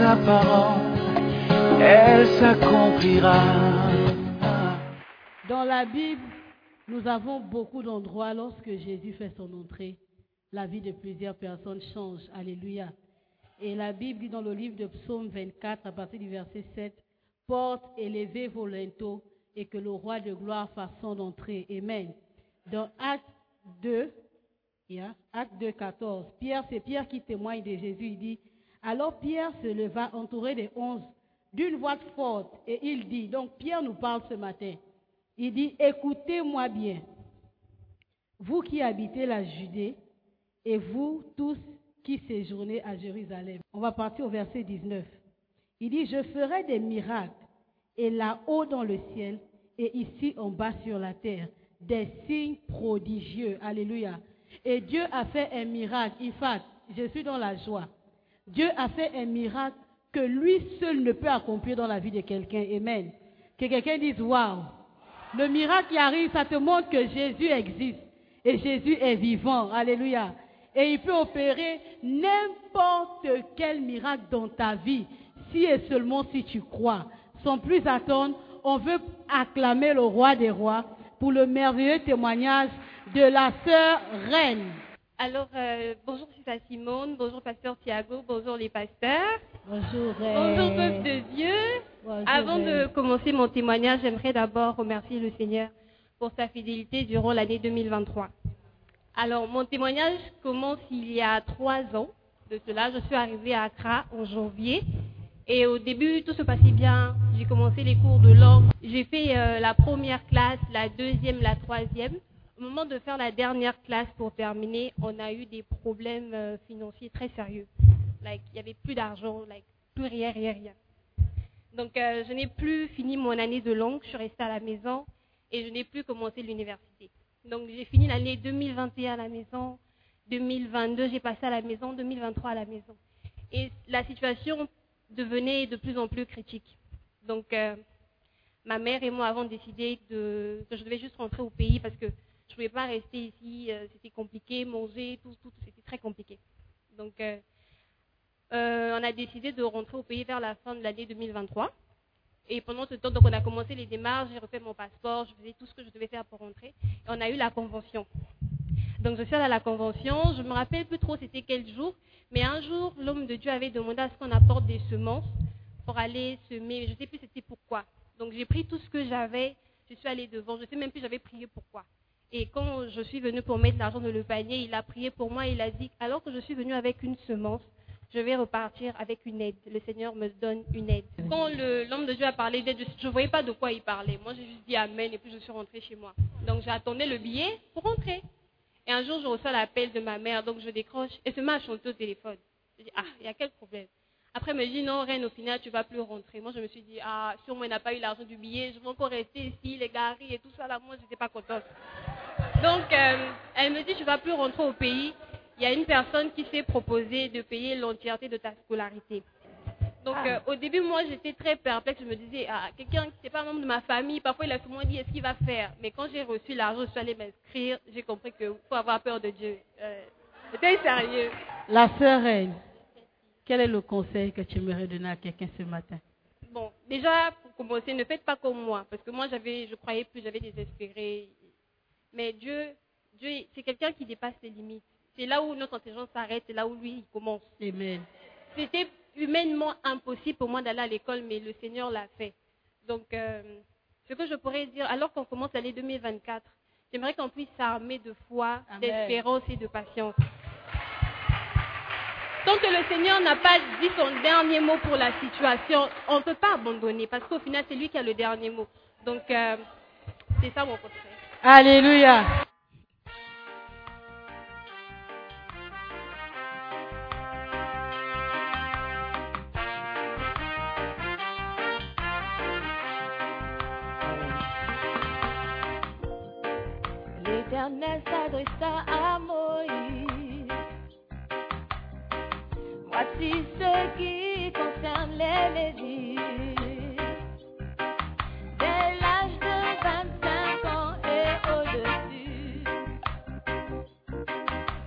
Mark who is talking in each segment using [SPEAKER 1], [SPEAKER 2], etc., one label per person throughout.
[SPEAKER 1] sa parole, elle s'accomplira.
[SPEAKER 2] Dans la Bible, nous avons beaucoup d'endroits lorsque Jésus fait son entrée. La vie de plusieurs personnes change. Alléluia. Et la Bible dit dans le livre de Psaume 24, à partir du verset 7, Porte élevez vos linteaux et que le roi de gloire fasse son entrée. Amen. Dans Acte 2, yeah, Acte 2, 14, Pierre, c'est Pierre qui témoigne de Jésus. Il dit, alors Pierre se leva entouré des onze d'une voix forte et il dit, donc Pierre nous parle ce matin. Il dit, écoutez-moi bien, vous qui habitez la Judée et vous tous qui séjournez à Jérusalem. On va partir au verset 19. Il dit, je ferai des miracles et là-haut dans le ciel et ici en bas sur la terre, des signes prodigieux. Alléluia. Et Dieu a fait un miracle. Il fait, je suis dans la joie. Dieu a fait un miracle que lui seul ne peut accomplir dans la vie de quelqu'un. Amen. Que quelqu'un dise, waouh. Le miracle qui arrive, ça te montre que Jésus existe. Et Jésus est vivant. Alléluia. Et il peut opérer n'importe quel miracle dans ta vie, si et seulement si tu crois. Sans plus attendre, on veut acclamer le roi des rois pour le merveilleux témoignage de la sœur reine.
[SPEAKER 3] Alors, euh, bonjour, c'est Simone. Bonjour, pasteur Thiago. Bonjour, les pasteurs.
[SPEAKER 2] Bonjour, reine.
[SPEAKER 3] Bonjour, peuple de Dieu.
[SPEAKER 2] Bonjour,
[SPEAKER 3] Avant de
[SPEAKER 2] reine.
[SPEAKER 3] commencer mon témoignage, j'aimerais d'abord remercier le Seigneur pour sa fidélité durant l'année 2023. Alors, mon témoignage commence il y a trois ans de cela. Je suis arrivée à Accra en janvier. Et au début, tout se passait bien. J'ai commencé les cours de langue. J'ai fait euh, la première classe, la deuxième, la troisième. Au moment de faire la dernière classe pour terminer, on a eu des problèmes euh, financiers très sérieux. Like, il n'y avait plus d'argent, like, plus rien, rien, rien. Donc, euh, je n'ai plus fini mon année de langue. Je suis restée à la maison et je n'ai plus commencé l'université. Donc, j'ai fini l'année 2021 à la maison. 2022, j'ai passé à la maison. 2023 à la maison. Et la situation devenait de plus en plus critique. Donc, euh, ma mère et moi avons décidé que je devais juste rentrer au pays parce que je ne pouvais pas rester ici. euh, c'était compliqué, manger, tout, tout, c'était très compliqué. Donc, euh, euh, on a décidé de rentrer au pays vers la fin de l'année 2023. Et pendant ce temps, donc, on a commencé les démarches, j'ai refait mon passeport, je faisais tout ce que je devais faire pour rentrer. Et on a eu la convention. Donc, je suis allée à la convention. Je me rappelle plus trop c'était quel jour. Mais un jour, l'homme de Dieu avait demandé à ce qu'on apporte des semences pour aller semer. Je ne sais plus c'était pourquoi. Donc, j'ai pris tout ce que j'avais. Je suis allée devant. Je ne sais même plus j'avais prié pourquoi. Et quand je suis venue pour mettre l'argent dans le panier, il a prié pour moi. Il a dit, alors que je suis venue avec une semence, je vais repartir avec une aide. Le Seigneur me donne une aide. Quand le- l'homme de Dieu a parlé d'aide, je ne voyais pas de quoi il parlait. Moi, j'ai juste dit Amen et puis je suis rentrée chez moi. Donc, j'attendais le billet pour rentrer. Et un jour, je reçois l'appel de ma mère, donc je décroche et se met à chanter au téléphone. Je dis, ah, il y a quel problème? Après, elle me dit, non, Reine, au final, tu ne vas plus rentrer. Moi, je me suis dit, ah, sûrement, il n'a pas eu l'argent du billet, je vais encore rester ici, les garis et tout ça, là, moi, je n'étais pas contente. Donc, euh, elle me dit, tu ne vas plus rentrer au pays. Il y a une personne qui s'est proposé de payer l'entièreté de ta scolarité. Donc,
[SPEAKER 2] Ah.
[SPEAKER 3] euh, au début, moi, j'étais très perplexe. Je me disais, ah, quelqu'un qui n'est pas un membre de ma famille, parfois, il a souvent dit, est-ce qu'il va faire? Mais quand j'ai reçu l'argent, je suis allée m'inscrire. J'ai compris qu'il faut avoir peur de Dieu. Euh, C'était sérieux.
[SPEAKER 2] La sœur reine, quel est le conseil que tu aimerais donner à quelqu'un ce matin?
[SPEAKER 3] Bon, déjà, pour commencer, ne faites pas comme moi. Parce que moi, j'avais, je croyais plus, j'avais désespéré. Mais Dieu, Dieu c'est quelqu'un qui dépasse les limites. C'est là où notre intelligence s'arrête, c'est là où lui, il commence.
[SPEAKER 2] Amen.
[SPEAKER 3] C'était humainement impossible pour moi d'aller à l'école, mais le Seigneur l'a fait. Donc, euh, ce que je pourrais dire, alors qu'on commence l'année 2024, j'aimerais qu'on puisse s'armer de foi, d'espérance et de patience. Tant que le Seigneur n'a pas dit son dernier mot pour la situation, on ne peut pas abandonner parce qu'au final, c'est lui qui a le dernier mot. Donc, euh, c'est ça mon conseil.
[SPEAKER 2] Alléluia.
[SPEAKER 4] L'Éternel s'adressa à Moïse. Voici ce qui concerne les Lévites. Dès l'âge de 25 ans et au-dessus,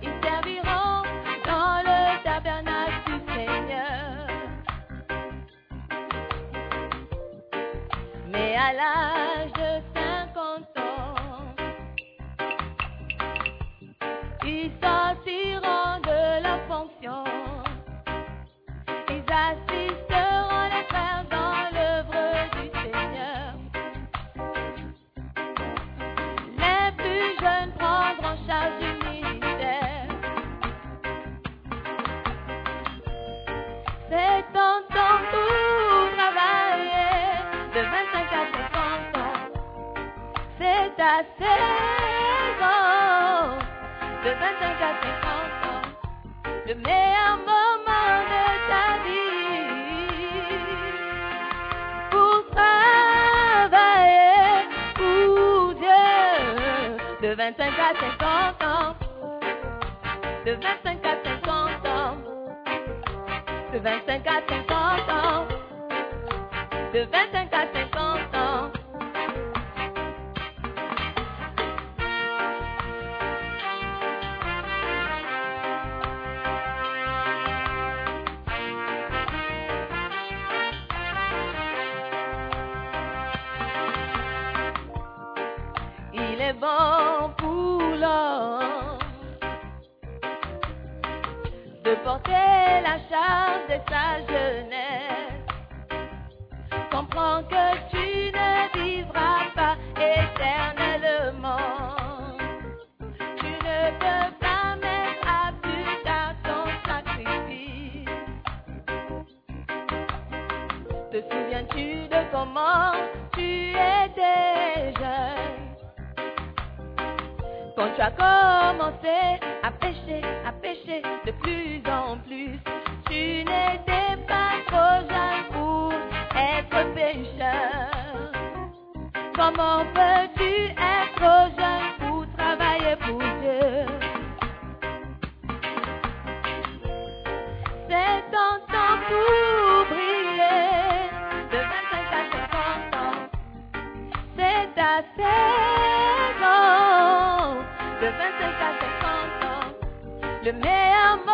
[SPEAKER 4] ils serviront dans le tabernacle du Seigneur. Mais à l'âge Ta saison de 25 à 50 ans, le meilleur moment de ta vie. Pour travailler pour Dieu. De 25 à 50 ans, de 25 à 50 ans, de 25 à 50 ans, de 25 à 50 la charge de sa jeunesse. Comprends que tu ne vivras pas éternellement. Tu ne peux pas mettre à plus tard ton sacrifice. Te souviens-tu de comment tu étais jeune? Quand tu as commencé à Comment peux-tu être jeune pour travailler pour Dieu? C'est ton temps pour briller de 25 à 50 ans. C'est ta saison de 25 à 50 ans, le meilleur moment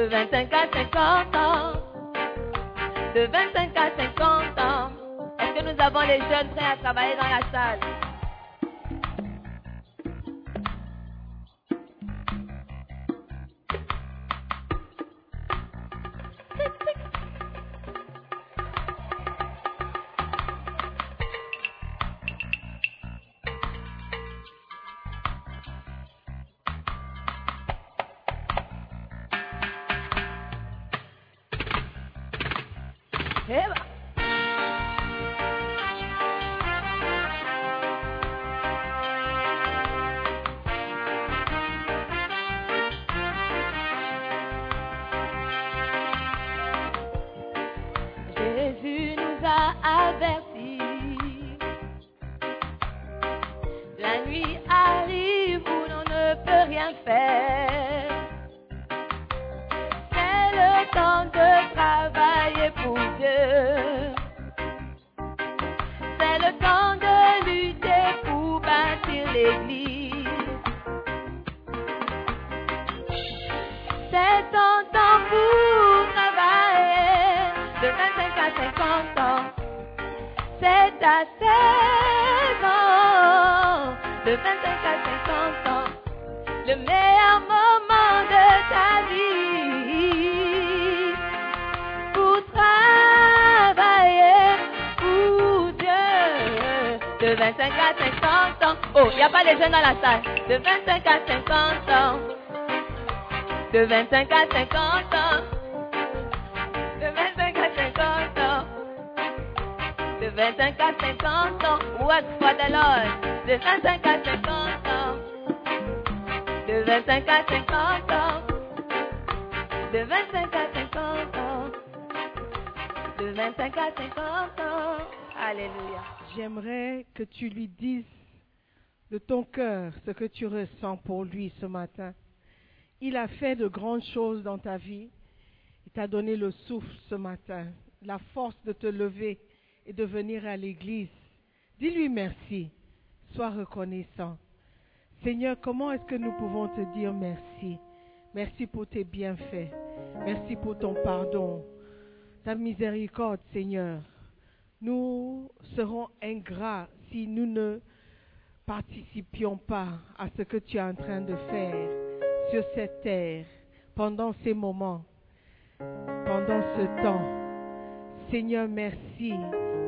[SPEAKER 4] de 25 à 50 ans, de 25 à 50 ans. Est-ce que nous avons les jeunes prêts à travailler dans la salle? 25 à 50 ans. C'est de 25 à 50 ans. Le meilleur moment de ta vie pour travailler pour Dieu. De 25 à 50 ans. Oh, il n'y a pas de jeunes dans la salle. De 25 à 50 ans. De 25 à 50 ans. 25 à 50 ans. The Lord. De 25 à 50 ans. De 25 à 50 ans. De 25 à 50 ans. De 25 à 50 ans. Alléluia.
[SPEAKER 5] J'aimerais que tu lui dises de ton cœur ce que tu ressens pour lui ce matin. Il a fait de grandes choses dans ta vie. Il t'a donné le souffle ce matin, la force de te lever et de venir à l'église. Dis-lui merci. Sois reconnaissant. Seigneur, comment est-ce que nous pouvons te dire merci? Merci pour tes bienfaits. Merci pour ton pardon, ta miséricorde, Seigneur. Nous serons ingrats si nous ne participions pas à ce que tu es en train de faire sur cette terre pendant ces moments, pendant ce temps. Seigneur, merci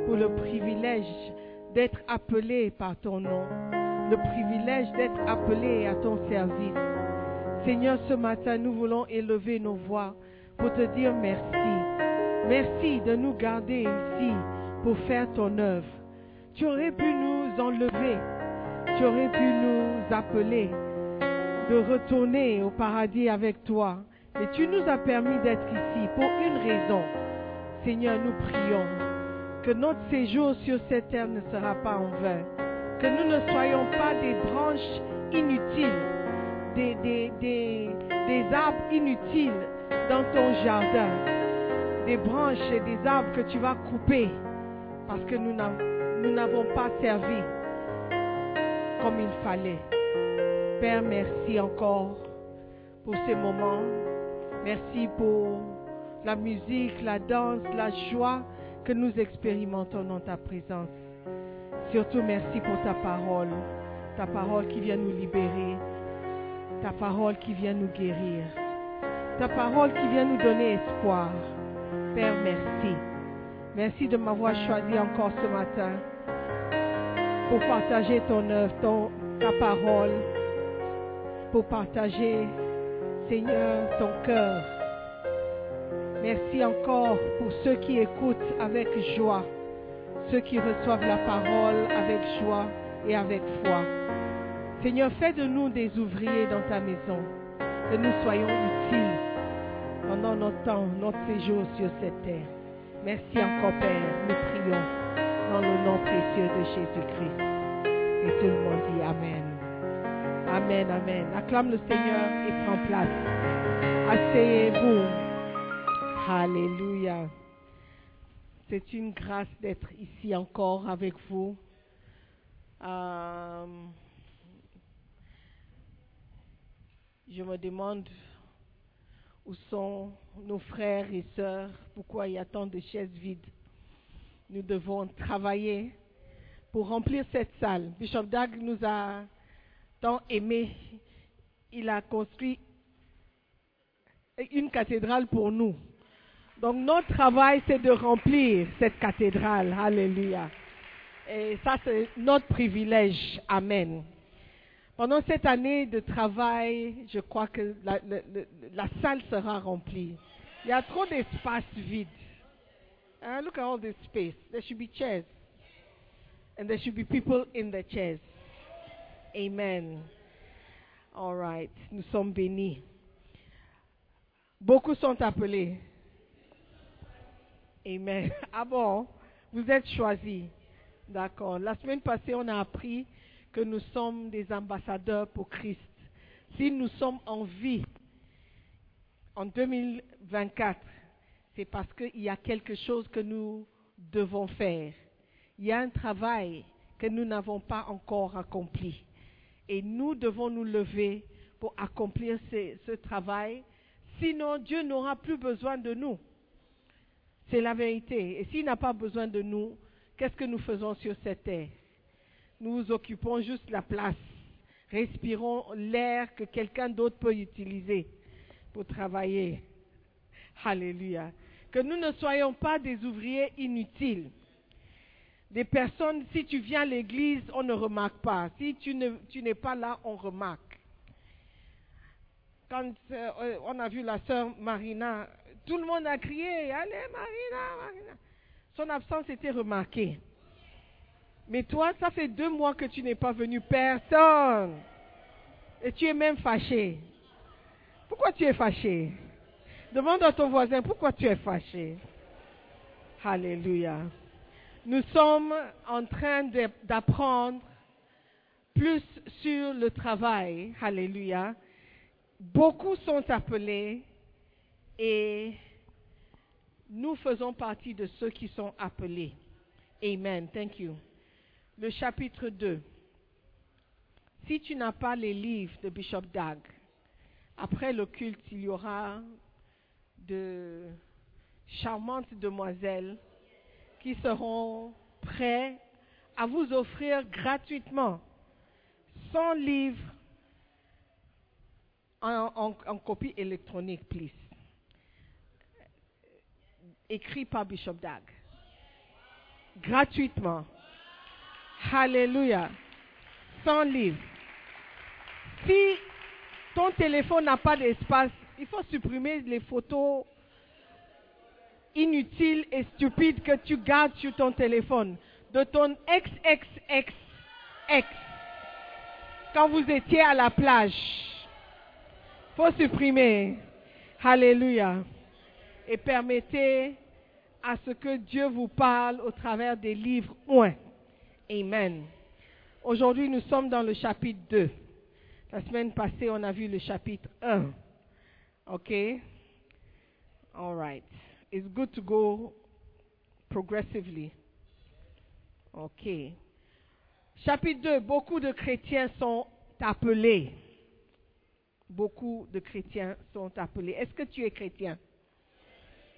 [SPEAKER 5] pour le privilège d'être appelé par ton nom, le privilège d'être appelé à ton service. Seigneur, ce matin, nous voulons élever nos voix pour te dire merci. Merci de nous garder ici pour faire ton œuvre. Tu aurais pu nous enlever, tu aurais pu nous appeler de retourner au paradis avec toi. Mais tu nous as permis d'être ici pour une raison. Seigneur, nous prions que notre séjour sur cette terre ne sera pas en vain. Que nous ne soyons pas des branches inutiles, des, arbres inutiles dans ton jardin. Des branches et des arbres que tu vas couper parce que nous n'avons pas servi comme il fallait. Père, merci encore pour ces moments. Merci pour la musique, la danse, la joie que nous expérimentons dans ta présence. Surtout merci pour ta parole, ta parole qui vient nous libérer, ta parole qui vient nous guérir, ta parole qui vient nous donner espoir. Père, merci. Merci de m'avoir choisi encore ce matin pour partager ton œuvre, ton, ta parole, pour partager, Seigneur, ton cœur. Merci encore pour ceux qui écoutent avec joie, ceux qui reçoivent la parole avec joie et avec foi. Seigneur, fais de nous des ouvriers dans ta maison, que nous soyons utiles pendant notre temps, notre séjour sur cette terre. Merci encore, Père. Nous prions dans le nom précieux de Jésus-Christ. Et tout le monde dit Amen. Amen, Amen. Acclame le Seigneur et prends place. Asseyez-vous. Alléluia. C'est une grâce d'être ici encore avec vous. Euh, je me demande où sont nos frères et sœurs, pourquoi il y a tant de chaises vides. Nous devons travailler pour remplir cette salle. Bishop Dag nous a tant aimé. Il a construit une cathédrale pour nous. Donc notre travail, c'est de remplir cette cathédrale. Alléluia. Et ça, c'est notre privilège. Amen. Pendant cette année de travail, je crois que la, salle sera remplie. Il y a trop d'espace vide. Uh, look at all this space. There should be chairs. And there should be people in the chairs. Amen. All right. Nous sommes bénis. Beaucoup sont appelés. Amen. Ah bon, vous êtes choisis. D'accord. La semaine passée, on a appris que nous sommes des ambassadeurs pour Christ. Si nous sommes en vie en 2024, c'est parce qu'il y a quelque chose que nous devons faire. Il y a un travail que nous n'avons pas encore accompli. Et nous devons nous lever pour accomplir ce, ce travail. Sinon, Dieu n'aura plus besoin de nous. C'est la vérité. Et s'il n'a pas besoin de nous, qu'est-ce que nous faisons sur cette terre? Nous occupons juste la place. Respirons l'air que quelqu'un d'autre peut utiliser pour travailler. Alléluia. Que nous ne soyons pas des ouvriers inutiles. Des personnes, si tu viens à l'église, on ne remarque pas. Si tu ne- tu n'es pas là, on remarque. Quand euh, on a vu la sœur Marina, tout le monde a crié, allez Marina, Marina. Son absence était remarquée. Mais toi, ça fait deux mois que tu n'es pas venu, personne. Et tu es même fâché. Pourquoi tu es fâché? Demande à ton voisin pourquoi tu es fâché? Alléluia. Nous sommes en train d'apprendre plus sur le travail. Alléluia. Beaucoup sont appelés et nous faisons partie de ceux qui sont appelés. Amen. Thank you. Le chapitre 2. Si tu n'as pas les livres de Bishop Dag, après le culte, il y aura de charmantes demoiselles qui seront prêts à vous offrir gratuitement 100 livres en- en copie électronique, please. Écrit par Bishop Dag. Gratuitement. Alléluia. 100 livres. Si ton téléphone n'a pas d'espace, il faut supprimer les photos inutiles et stupides que tu gardes sur ton téléphone de ton ex-ex-ex-ex quand vous étiez à la plage. faut supprimer. Alléluia. Et permettez à ce que Dieu vous parle au travers des livres oints. Amen. Aujourd'hui, nous sommes dans le chapitre 2. La semaine passée, on a vu le chapitre 1. OK? All right. It's good to go progressively. OK. Chapitre 2. Beaucoup de chrétiens sont appelés. Beaucoup de chrétiens sont appelés. Est-ce que tu es chrétien?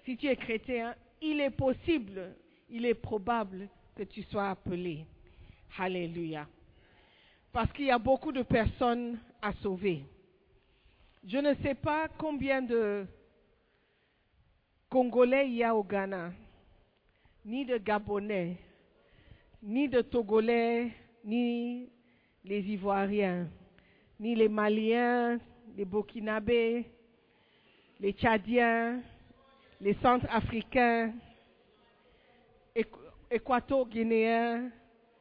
[SPEAKER 5] Si tu es chrétien, il est possible, il est probable que tu sois appelé. Alléluia. Parce qu'il y a beaucoup de personnes à sauver. Je ne sais pas combien de Congolais il y a au Ghana, ni de Gabonais, ni de Togolais, ni les Ivoiriens, ni les Maliens, les Burkinabés, les Tchadiens, les Centrafricains, Équ- Équato-Guinéens.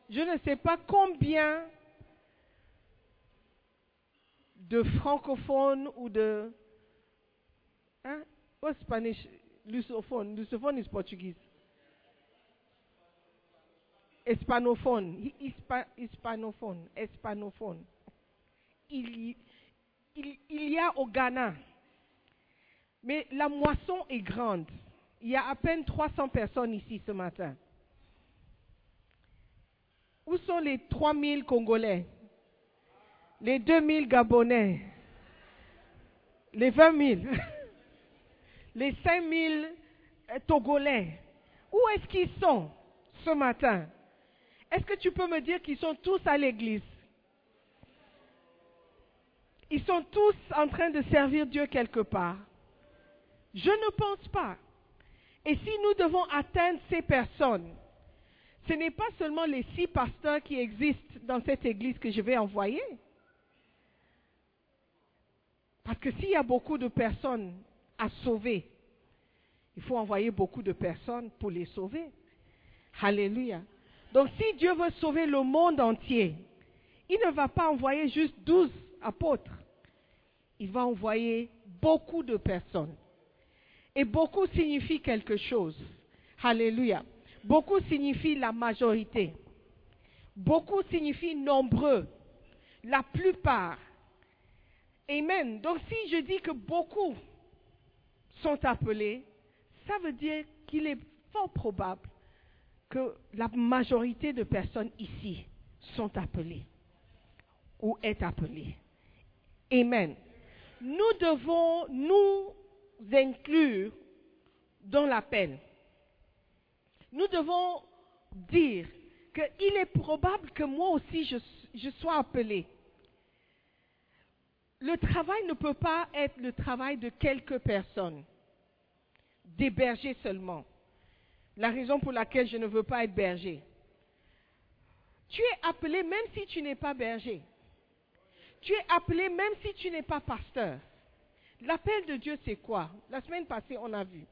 [SPEAKER 5] Je ne sais pas combien de francophones ou de... Hein? What's Spanish? Lusophone. Lusophone is Portuguese. Hispanophone. Hi- Hispa- hispanophone. Hispanophone. Il, il- il y a au Ghana. Mais la moisson est grande. Il y a à peine 300 personnes ici ce matin. Où sont les 3000 Congolais? Les 2000 Gabonais? Les 20 000 Les 5000 euh, Togolais? Où est-ce qu'ils sont ce matin? Est-ce que tu peux me dire qu'ils sont tous à l'église? Ils sont tous en train de servir Dieu quelque part Je ne pense pas. Et si nous devons atteindre ces personnes, ce n'est pas seulement les six pasteurs qui existent dans cette église que je vais envoyer. Parce que s'il y a beaucoup de personnes à sauver, il faut envoyer beaucoup de personnes pour les sauver. Alléluia. Donc si Dieu veut sauver le monde entier, il ne va pas envoyer juste douze apôtres. Il va envoyer beaucoup de personnes. Et beaucoup signifie quelque chose. Alléluia. Beaucoup signifie la majorité. Beaucoup signifie nombreux. La plupart. Amen. Donc si je dis que beaucoup sont appelés, ça veut dire qu'il est fort probable que la majorité de personnes ici sont appelées. ou est appelé. Amen. Nous devons nous inclure dans l'appel. Nous devons dire qu'il est probable que moi aussi je, sois appelé. Le travail ne peut pas être le travail de quelques personnes, des bergers seulement. La raison pour laquelle je ne veux pas être berger. Tu es appelé même si tu n'es pas berger. Tu es appelé même si tu n'es pas pasteur. L'appel de Dieu, c'est quoi? La semaine passée, on a vu.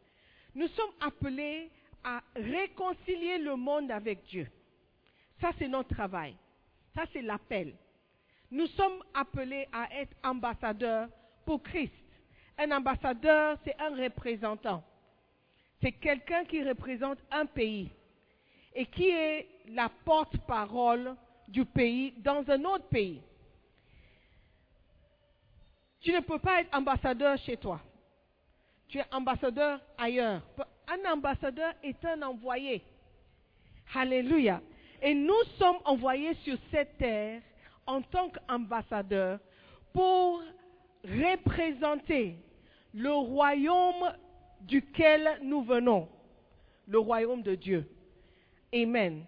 [SPEAKER 5] Nous sommes appelés à réconcilier le monde avec Dieu. Ça, c'est notre travail. Ça, c'est l'appel. Nous sommes appelés à être ambassadeurs pour Christ. Un ambassadeur, c'est un représentant. C'est quelqu'un qui représente un pays et qui est la porte-parole du pays dans un autre pays. Tu ne peux pas être ambassadeur chez toi. Tu es ambassadeur ailleurs. Un ambassadeur est un envoyé. Alléluia. Et nous sommes envoyés sur cette terre en tant qu'ambassadeurs pour représenter le royaume duquel nous venons, le royaume de Dieu. Amen.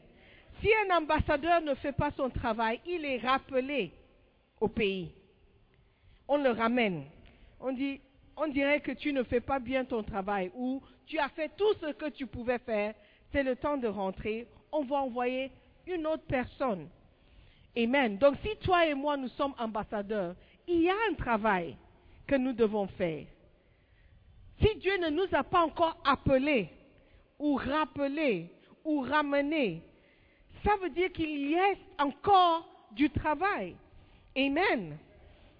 [SPEAKER 5] Si un ambassadeur ne fait pas son travail, il est rappelé au pays. On le ramène. On dit, on dirait que tu ne fais pas bien ton travail ou tu as fait tout ce que tu pouvais faire, c'est le temps de rentrer. On va envoyer une autre personne. Amen. Donc si toi et moi nous sommes ambassadeurs, il y a un travail que nous devons faire. Si Dieu ne nous a pas encore appelés ou rappelés ou ramenés, ça veut dire qu'il y a encore du travail. Amen.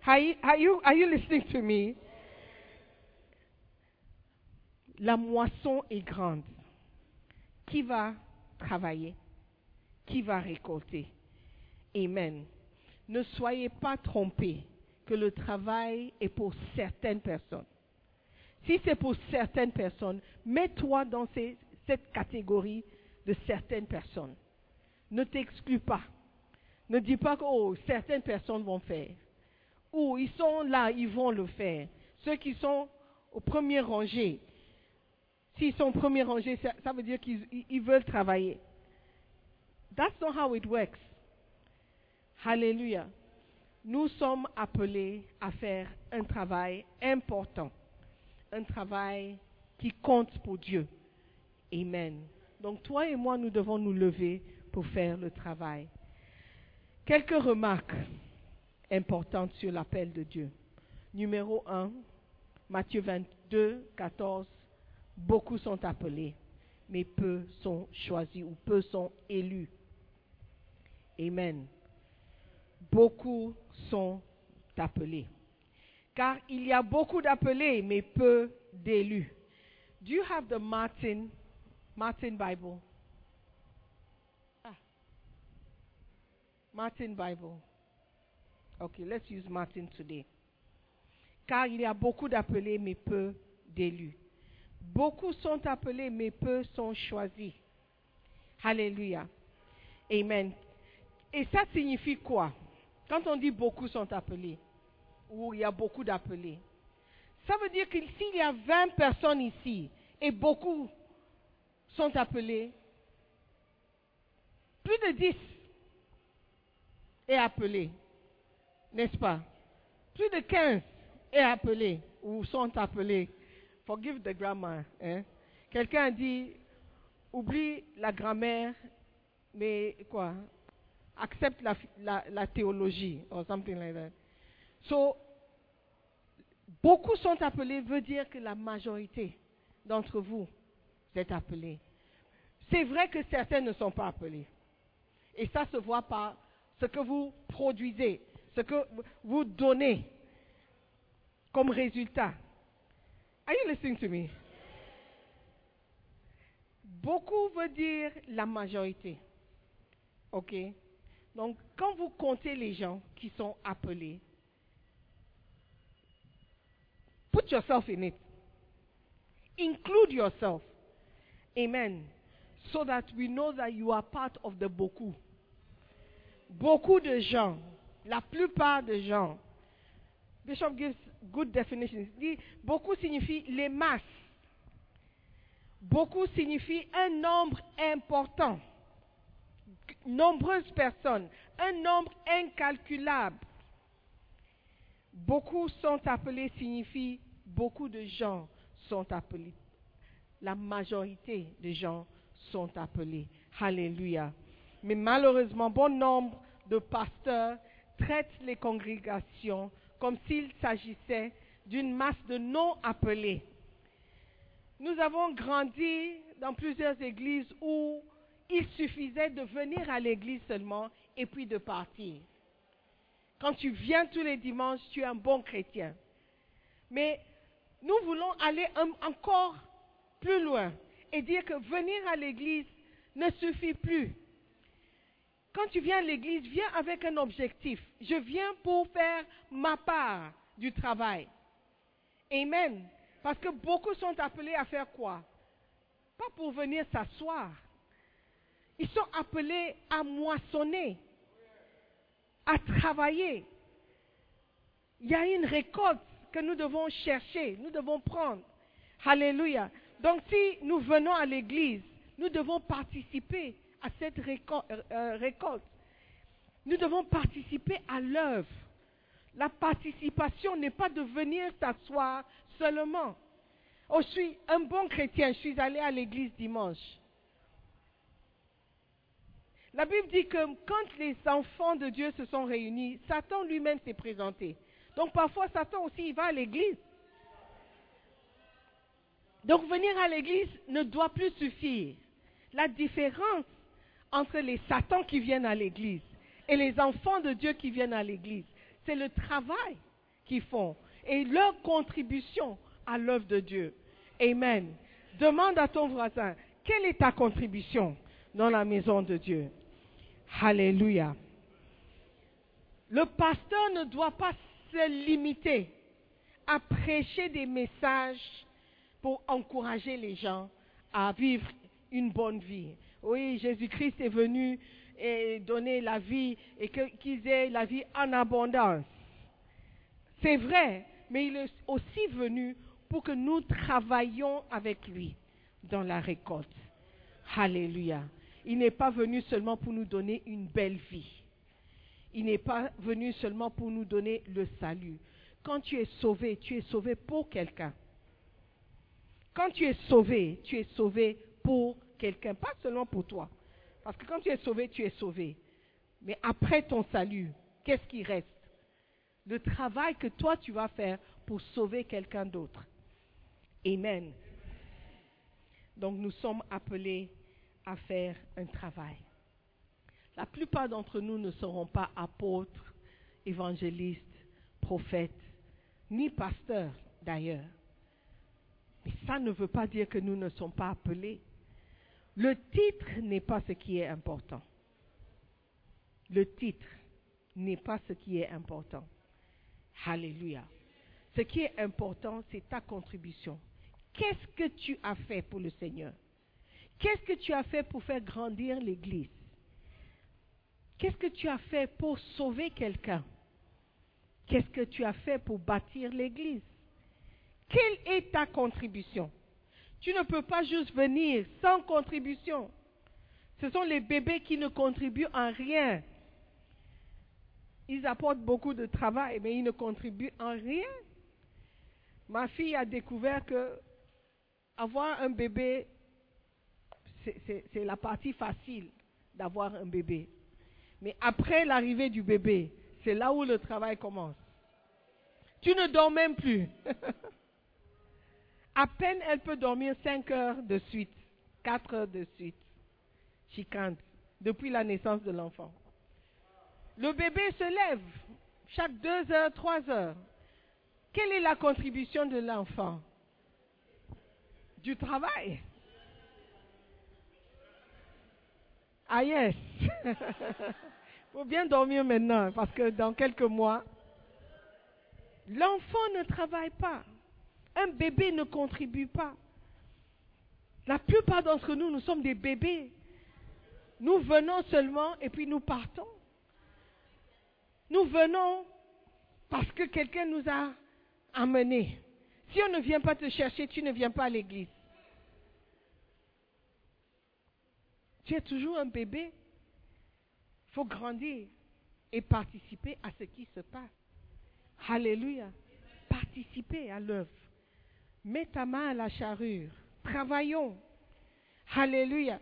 [SPEAKER 5] Are you, listening to me? La moisson est grande. Qui va travailler? Qui va récolter? Amen. Ne soyez pas trompés que le travail est pour certaines personnes. Si c'est pour certaines personnes, mets-toi dans cette catégorie de certaines personnes. Ne t'exclus pas. Ne dis pas que oh, certaines personnes vont faire. Ou ils sont là, ils vont le faire. Ceux qui sont au premier rangé, s'ils sont au premier rangé, ça, veut dire qu'ils ils- ils veulent travailler. That's not how it works. Alléluia. Nous sommes appelés à faire un travail important, un travail qui compte pour Dieu. Amen. Donc toi et moi, nous devons nous lever pour faire le travail. Quelques remarques importantes sur l'appel de Dieu. Numéro 1, Matthieu 22, 14. Beaucoup sont appelés, mais peu sont choisis ou peu sont élus. Amen. Beaucoup sont appelés. Car il y a beaucoup d'appelés, mais peu d'élus. Do you have the Martin, Martin Bible? Ah. Martin Bible. Okay, let's use Martin today. Car il y a beaucoup d'appelés, mais peu d'élus. Beaucoup sont appelés, mais peu sont choisis. Alléluia. Amen. Et ça signifie quoi? Quand on dit beaucoup sont appelés, ou il y a beaucoup d'appelés, ça veut dire que s'il y a 20 personnes ici et beaucoup sont appelés, plus de 10 est appelé, n'est-ce pas? Plus de 15 est appelé ou sont appelés. Forgive the grammar. Hein? Quelqu'un dit, oublie la grammaire, mais quoi? Accepte la, la, la théologie, or something like that. So, beaucoup sont appelés veut dire que la majorité d'entre vous êtes appelés. C'est vrai que certains ne sont pas appelés. Et ça se voit par ce que vous produisez, ce que vous donnez comme résultat. Are you listening to me? Beaucoup veut dire la majorité. OK? Donc, quand vous comptez les gens qui sont appelés, put yourself in it. Include yourself. Amen. So that we know that you are part of the beaucoup. Beaucoup de gens La plupart des gens. Bishop gives good definitions. Dit beaucoup signifie les masses. Beaucoup signifie un nombre important. Nombreuses personnes. Un nombre incalculable. Beaucoup sont appelés signifie beaucoup de gens sont appelés. La majorité des gens sont appelés. Alléluia. Mais malheureusement, bon nombre de pasteurs traitent les congrégations comme s'il s'agissait d'une masse de non appelés. Nous avons grandi dans plusieurs églises où il suffisait de venir à l'église seulement et puis de partir. Quand tu viens tous les dimanches, tu es un bon chrétien. Mais nous voulons aller encore plus loin et dire que venir à l'église ne suffit plus. Quand tu viens à l'église, viens avec un objectif. Je viens pour faire ma part du travail. Amen. Parce que beaucoup sont appelés à faire quoi? Pas pour venir s'asseoir. Ils sont appelés à moissonner, à travailler. Il y a une récolte que nous devons chercher, nous devons prendre. Alléluia. Donc si nous venons à l'église, nous devons participer à cette euh, euh, récolte. Nous devons participer à l'œuvre. La participation n'est pas de venir s'asseoir seulement. Oh, je suis un bon chrétien, je suis allé à l'église dimanche. La Bible dit que quand les enfants de Dieu se sont réunis, Satan lui-même s'est présenté. Donc parfois Satan aussi il va à l'église. Donc venir à l'église ne doit plus suffire. La différence entre les Satans qui viennent à l'église et les enfants de Dieu qui viennent à l'église, c'est le travail qu'ils font et leur contribution à l'œuvre de Dieu. Amen. Demande à ton voisin, quelle est ta contribution dans la maison de Dieu? Alléluia. Le pasteur ne doit pas se limiter à prêcher des messages pour encourager les gens à vivre une bonne vie. Oui, Jésus-Christ est venu et donner la vie et qu'ils aient la vie en abondance. C'est vrai, mais il est aussi venu pour que nous travaillions avec lui dans la récolte. Alléluia. Il n'est pas venu seulement pour nous donner une belle vie. Il n'est pas venu seulement pour nous donner le salut. Quand tu es sauvé, tu es sauvé pour quelqu'un. Quand tu es sauvé, tu es sauvé pour quelqu'un, pas seulement pour toi. Parce que quand tu es sauvé, tu es sauvé. Mais après ton salut, qu'est-ce qui reste? Le travail que toi tu vas faire pour sauver quelqu'un d'autre. Amen. Donc nous sommes appelés à faire un travail. La plupart d'entre nous ne seront pas apôtres, évangélistes, prophètes, ni pasteurs d'ailleurs. Mais ça ne veut pas dire que nous ne sommes pas appelés. Le titre n'est pas ce qui est important. Le titre n'est pas ce qui est important. Alléluia. Ce qui est important, c'est ta contribution. Qu'est-ce que tu as fait pour le Seigneur? Qu'est-ce que tu as fait pour faire grandir l'Église? Qu'est-ce que tu as fait pour sauver quelqu'un? Qu'est-ce que tu as fait pour bâtir l'Église? Quelle est ta contribution? Tu ne peux pas juste venir sans contribution. Ce sont les bébés qui ne contribuent en rien. Ils apportent beaucoup de travail, mais ils ne contribuent en rien. Ma fille a découvert que avoir un bébé, c'est- la partie facile d'avoir un bébé. Mais après l'arrivée du bébé, c'est là où le travail commence. Tu ne dors même plus. à peine elle peut dormir 5 heures de suite, 4 heures de suite. Chicante, depuis la naissance de l'enfant. Le bébé se lève chaque 2 heures, 3 heures. Quelle est la contribution de l'enfant? Du travail. Ah yes. faut bien dormir maintenant parce que dans quelques mois, l'enfant ne travaille pas. Un bébé ne contribue pas. La plupart d'entre nous, nous sommes des bébés. Nous venons seulement et puis nous partons. Nous venons parce que quelqu'un nous a amenés. Si on ne vient pas te chercher, tu ne viens pas à l'église. Tu es toujours un bébé. Il faut grandir et participer à ce qui se passe. Alléluia. Participer à l'œuvre. Mets ta main à la charrure. Travaillons. Alléluia.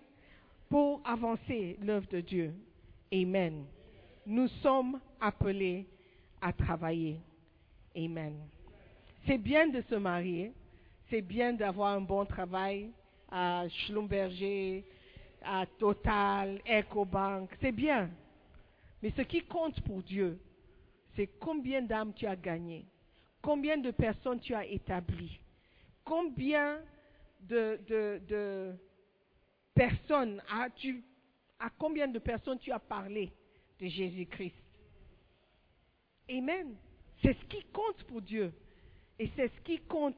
[SPEAKER 5] Pour avancer l'œuvre de Dieu. Amen. Nous sommes appelés à travailler. Amen. C'est bien de se marier. C'est bien d'avoir un bon travail à Schlumberger, à Total, EcoBank. C'est bien. Mais ce qui compte pour Dieu, c'est combien d'âmes tu as gagné, combien de personnes tu as établies, combien de, personnes as-tu, à combien de personnes tu as parlé de Jésus-Christ? Amen. C'est ce qui compte pour Dieu. Et c'est ce qui compte.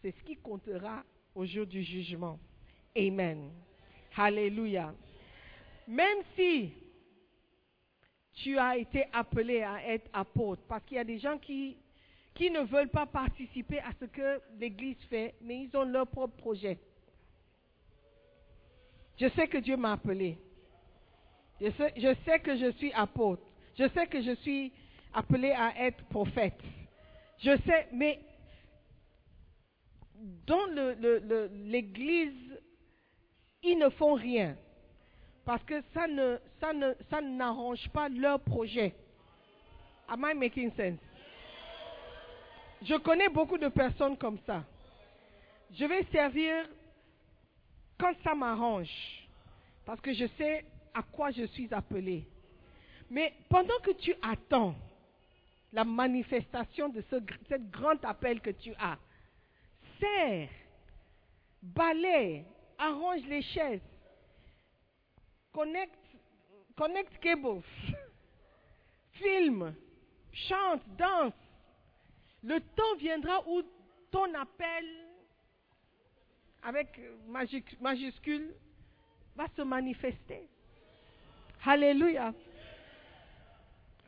[SPEAKER 5] C'est ce qui comptera au jour du jugement. Amen. Alléluia. Même si tu as été appelé à être apôtre, parce qu'il y a des gens qui, qui ne veulent pas participer à ce que l'Église fait, mais ils ont leur propre projet. Je sais que Dieu m'a appelé. Je sais, que je suis apôtre. Je sais que je suis appelé à être prophète. Je sais, mais dans l'Église, ils ne font rien. Parce que ça ne, ça ne, ça n'arrange pas leur projet. Am I making sense? Je connais beaucoup de personnes comme ça. Je vais servir quand ça m'arrange. Parce que je sais à quoi je suis appelé. Mais pendant que tu attends la manifestation de ce, grand appel que tu as, serre, balaye, arrange les chaises, connecte, connecte cables, filme, chante, danse. Le temps viendra où ton appel, avec majuscule, va se manifester. Hallelujah.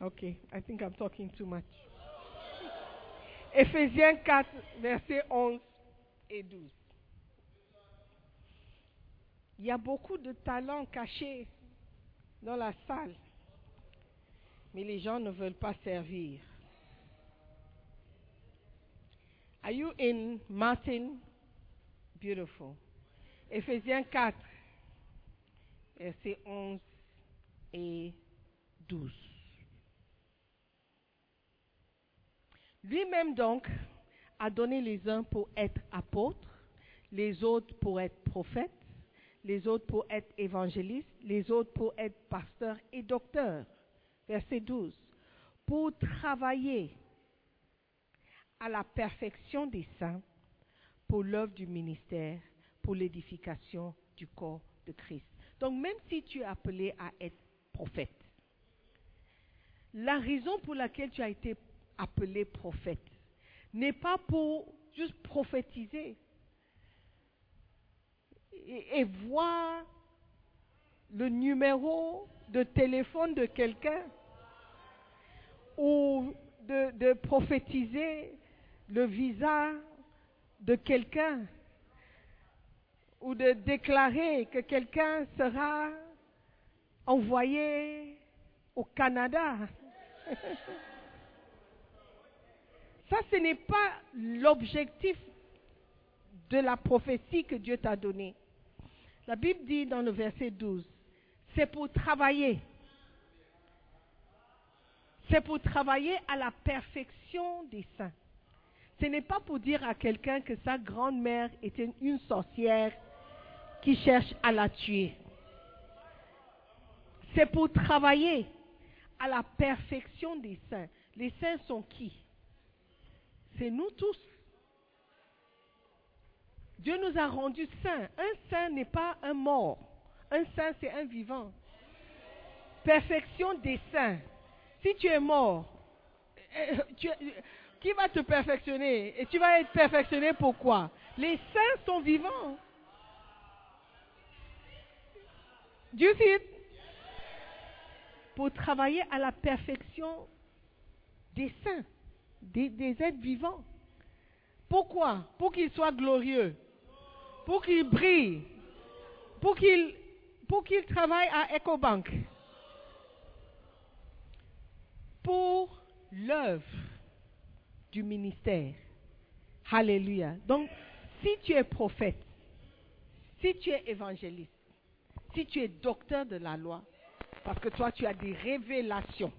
[SPEAKER 5] Okay, I think I'm talking too much. Éphésiens 4, versets 11 et 12. Il y a beaucoup de talents cachés dans la salle, mais les gens ne veulent pas servir. Are you in Martin? Beautiful. Éphésiens 4, versets 11 et 12. Lui-même donc a donné les uns pour être apôtres, les autres pour être prophètes, les autres pour être évangélistes, les autres pour être pasteurs et docteurs. Verset 12. Pour travailler à la perfection des saints, pour l'œuvre du ministère, pour l'édification du corps de Christ. Donc même si tu es appelé à être prophète, la raison pour laquelle tu as été appelé prophète n'est pas pour juste prophétiser et, voir le numéro de téléphone de quelqu'un ou de prophétiser le visa de quelqu'un ou de déclarer que quelqu'un sera envoyé au Canada. Ça, ce n'est pas l'objectif de la prophétie que Dieu t'a donnée. La Bible dit dans le verset 12, c'est pour travailler. C'est pour travailler à la perfection des saints. Ce n'est pas pour dire à quelqu'un que sa grand-mère était une sorcière qui cherche à la tuer. C'est pour travailler à la perfection des saints. Les saints sont qui? C'est nous tous. Dieu nous a rendus saints. Un saint n'est pas un mort. Un saint, c'est un vivant. Perfection des saints. Si tu es mort, euh, tu, qui va te perfectionner? Et tu vas être perfectionné pourquoi Les saints sont vivants. Dieu see pour travailler à la perfection des saints, des, des êtres vivants. Pourquoi? Pour qu'ils soient glorieux, pour qu'ils brillent, pour qu'ils pour qu'ils travaillent à EcoBank, pour l'œuvre ministère. Alléluia. Donc, si tu es prophète, si tu es évangéliste, si tu es docteur de la loi, parce que toi tu as des révélations,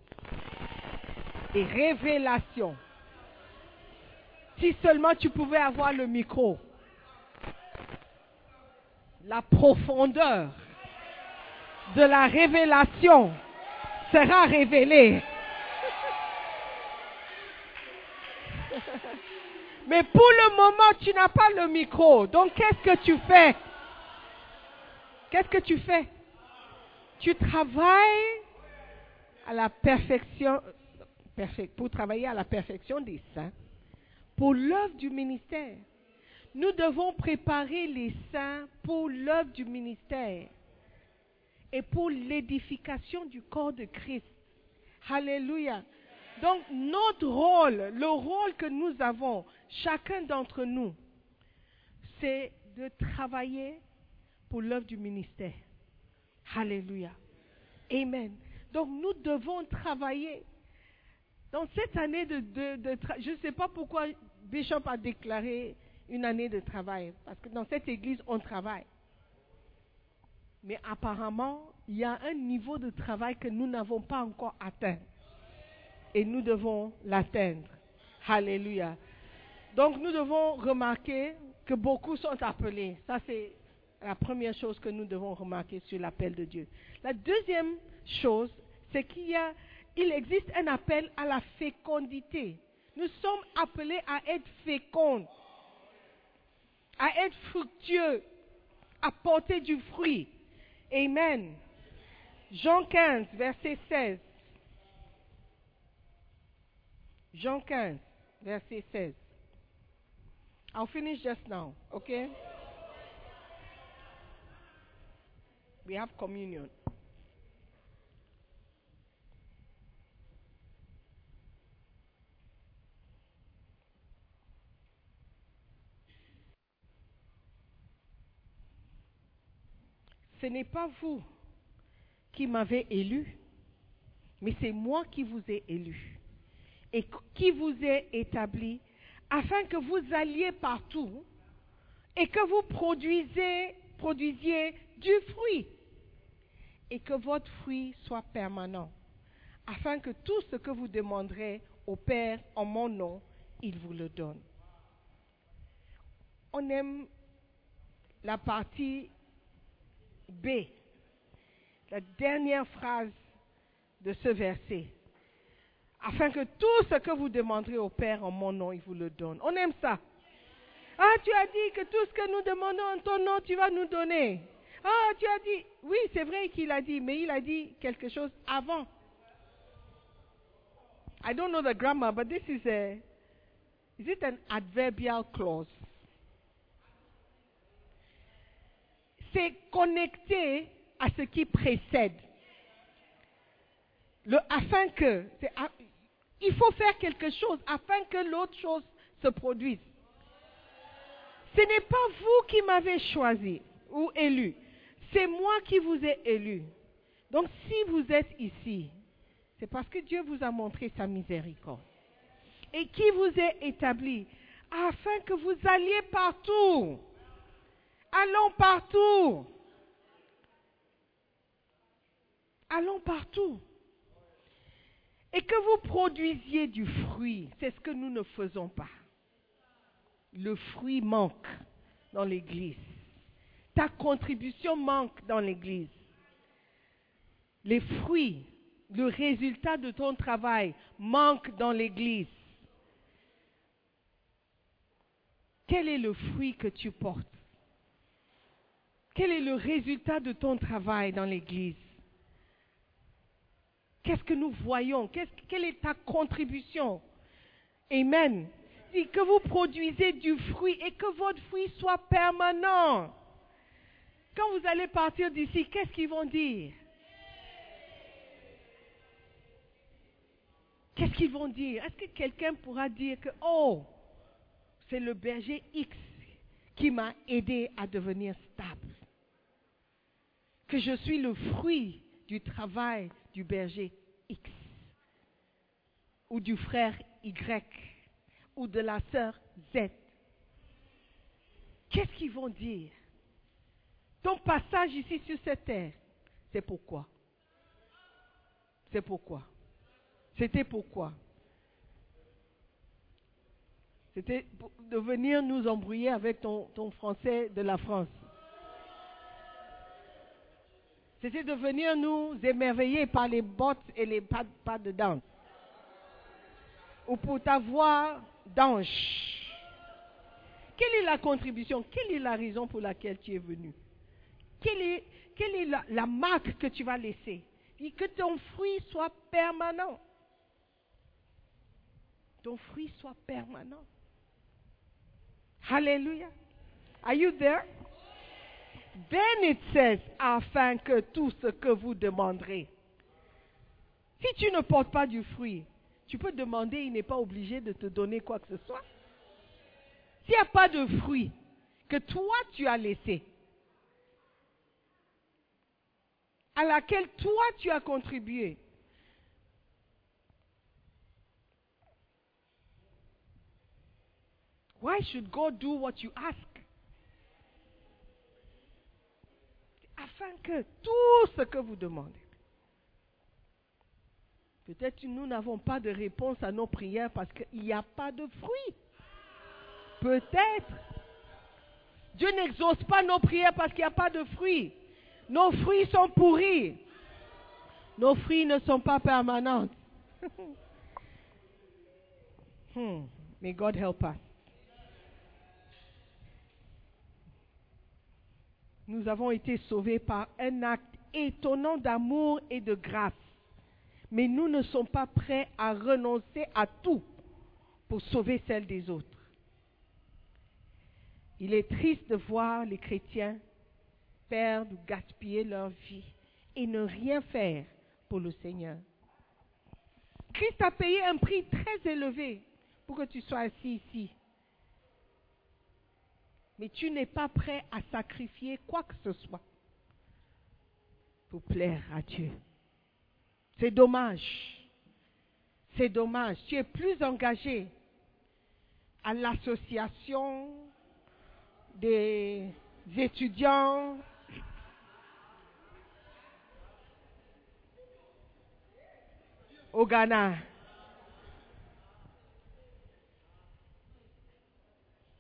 [SPEAKER 5] des révélations. Si seulement tu pouvais avoir le micro, la profondeur de la révélation sera révélée. Mais pour le moment, tu n'as pas le micro. Donc, qu'est-ce que tu fais? Qu'est-ce que tu fais? Tu travailles à la perfection, pour travailler à la perfection des saints, pour l'œuvre du ministère. Nous devons préparer les saints pour l'œuvre du ministère et pour l'édification du corps de Christ. Alléluia. Donc notre rôle, le rôle que nous avons, chacun d'entre nous, c'est de travailler pour l'œuvre du ministère. Alléluia. Amen. Donc nous devons travailler. Dans cette année de, de, je ne sais pas pourquoi Bishop a déclaré une année de travail, parce que dans cette église, on travaille. Mais apparemment, il y a un niveau de travail que nous n'avons pas encore atteint. Et nous devons l'atteindre. Alléluia. Donc nous devons remarquer que beaucoup sont appelés. Ça, c'est la première chose que nous devons remarquer sur l'appel de Dieu. La deuxième chose, c'est qu'il existe un appel à la fécondité. Nous sommes appelés à être féconds, à être fructueux, à porter du fruit. Amen. Jean 15, verset 16. Jean 15, verset 16. I'll finish just now, okay? We have communion. Ce n'est pas vous qui m'avez élu, mais c'est moi qui vous ai élu et qui vous ai établi afin que vous alliez partout et que vous produisiez, du fruit et que votre fruit soit permanent, afin que tout ce que vous demanderez au Père en mon nom, il vous le donne. On aime la partie B, la dernière phrase de ce verset. Afin que tout ce que vous demanderez au Père en mon nom, il vous le donne. On aime ça. Ah, tu as dit que tout ce que nous demandons en ton nom, tu vas nous donner. Ah, tu as dit, oui, c'est vrai qu'il a dit, mais il a dit quelque chose avant. I don't know the grammar, but this is a, is it an adverbial clause? C'est connecté à ce qui précède. Le, afin que, il faut faire quelque chose afin que l'autre chose se produise. Ce n'est pas vous qui m'avez choisi ou élu. C'est moi qui vous ai élu. Donc si vous êtes ici, c'est parce que Dieu vous a montré sa miséricorde. Et qui vous est établi afin que vous alliez partout. Allons partout. Allons partout. Et que vous produisiez du fruit. C'est ce que nous ne faisons pas. Le fruit manque dans l'Église. Ta contribution manque dans l'Église. Les fruits, le résultat de ton travail manque dans l'Église. Quel est le fruit que tu portes? Quel est le résultat de ton travail dans l'Église? Qu'est-ce que nous voyons? Quelle est ta contribution? Amen. Que vous produisez du fruit et que votre fruit soit permanent. Quand vous allez partir d'ici, qu'est-ce qu'ils vont dire? Qu'est-ce qu'ils vont dire? Est-ce que quelqu'un pourra dire que, oh, c'est le berger X qui m'a aidé à devenir stable? Que je suis le fruit du travail du berger X ou du frère Y ou de la sœur Z. Qu'est-ce qu'ils vont dire? Ton passage ici sur cette terre, c'est pourquoi? C'est pourquoi? C'était pourquoi? C'était de venir nous embrouiller avec ton, ton français de la France. C'était de venir nous émerveiller par les bottes et les pas, de danse. Ou pour ta voix d'ange. Quelle est la contribution Quelle est la raison pour laquelle tu es venu? Quelle est, quelle est la, la, marque que tu vas laisser? Et que ton fruit soit permanent. Ton fruit soit permanent. Hallelujah. Are you there? It says, afin que tout ce que vous demanderez. Si tu ne portes pas du fruit, tu peux demander, il n'est pas obligé de te donner quoi que ce soit. S'il n'y a pas de fruit que toi tu as laissé, à laquelle toi tu as contribué, why should God do what you ask? Afin que tout ce que vous demandez, peut-être nous n'avons pas de réponse à nos prières parce qu'il n'y a pas de fruit. Peut-être. Dieu n'exauce pas nos prières parce qu'il n'y a pas de fruits. Nos fruits sont pourris. Nos fruits ne sont pas permanents. hmm. May God help us. Nous avons été sauvés par un acte étonnant d'amour et de grâce. Mais nous ne sommes pas prêts à renoncer à tout pour sauver celle des autres. Il est triste de voir les chrétiens perdre ou gaspiller leur vie et ne rien faire pour le Seigneur. Christ a payé un prix très élevé pour que tu sois assis ici. Mais tu n'es pas prêt à sacrifier quoi que ce soit pour plaire à Dieu. C'est dommage. C'est dommage. Tu es plus engagé à l'association des étudiants au Ghana.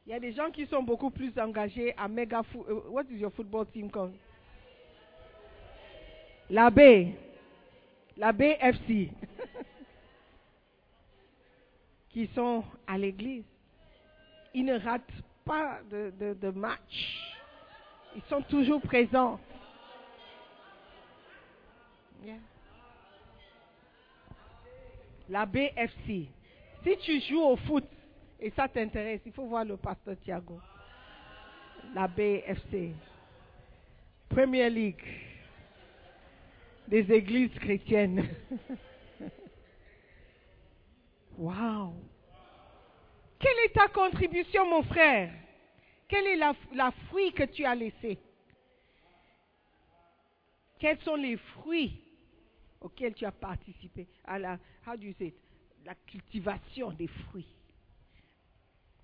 [SPEAKER 5] Il y a des gens qui sont beaucoup plus engagés à Mega uh, What is your football team called? La B. La BFC. qui sont à l'église. Ils ne ratent pas de match. Ils sont toujours présents. Yeah. La BFC. Si tu joues au foot et ça t'intéresse, il faut voir le pasteur Thiago. La BFC. Premier League. Des églises chrétiennes. wow. Quelle est ta contribution, mon frère? Quel est la, la fruit que tu as laissé? Quels sont les fruits auxquels tu as participé à la, how do you say it, la cultivation des fruits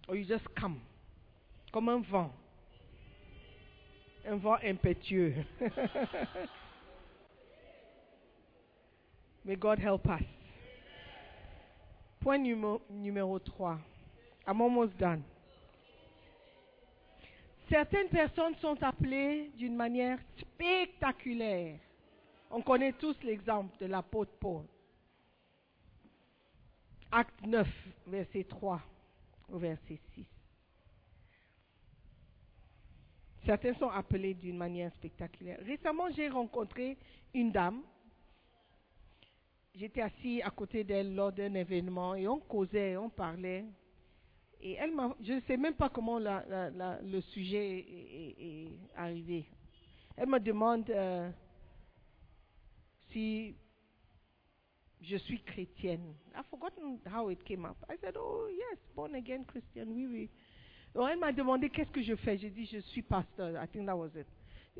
[SPEAKER 5] Or you just come, comme un vent, un vent impétueux. May God help us. Point numéro, numéro 3. I'm almost done. Certaines personnes sont appelées d'une manière spectaculaire. On connaît tous l'exemple de l'apôtre Paul. Acte 9, verset 3 au verset 6. Certains sont appelés d'une manière spectaculaire. Récemment, j'ai rencontré une dame. J'étais assis à côté d'elle lors d'un événement et on causait, on parlait. Et elle m'a, je ne sais même pas comment le sujet est, arrivé. Elle me demande euh, si je suis chrétienne. I've forgotten how it came up. I said, oh yes, born again Christian, oui, oui. Donc elle m'a demandé qu'est-ce que je fais? J'ai dit, je suis pasteur. I think that was it.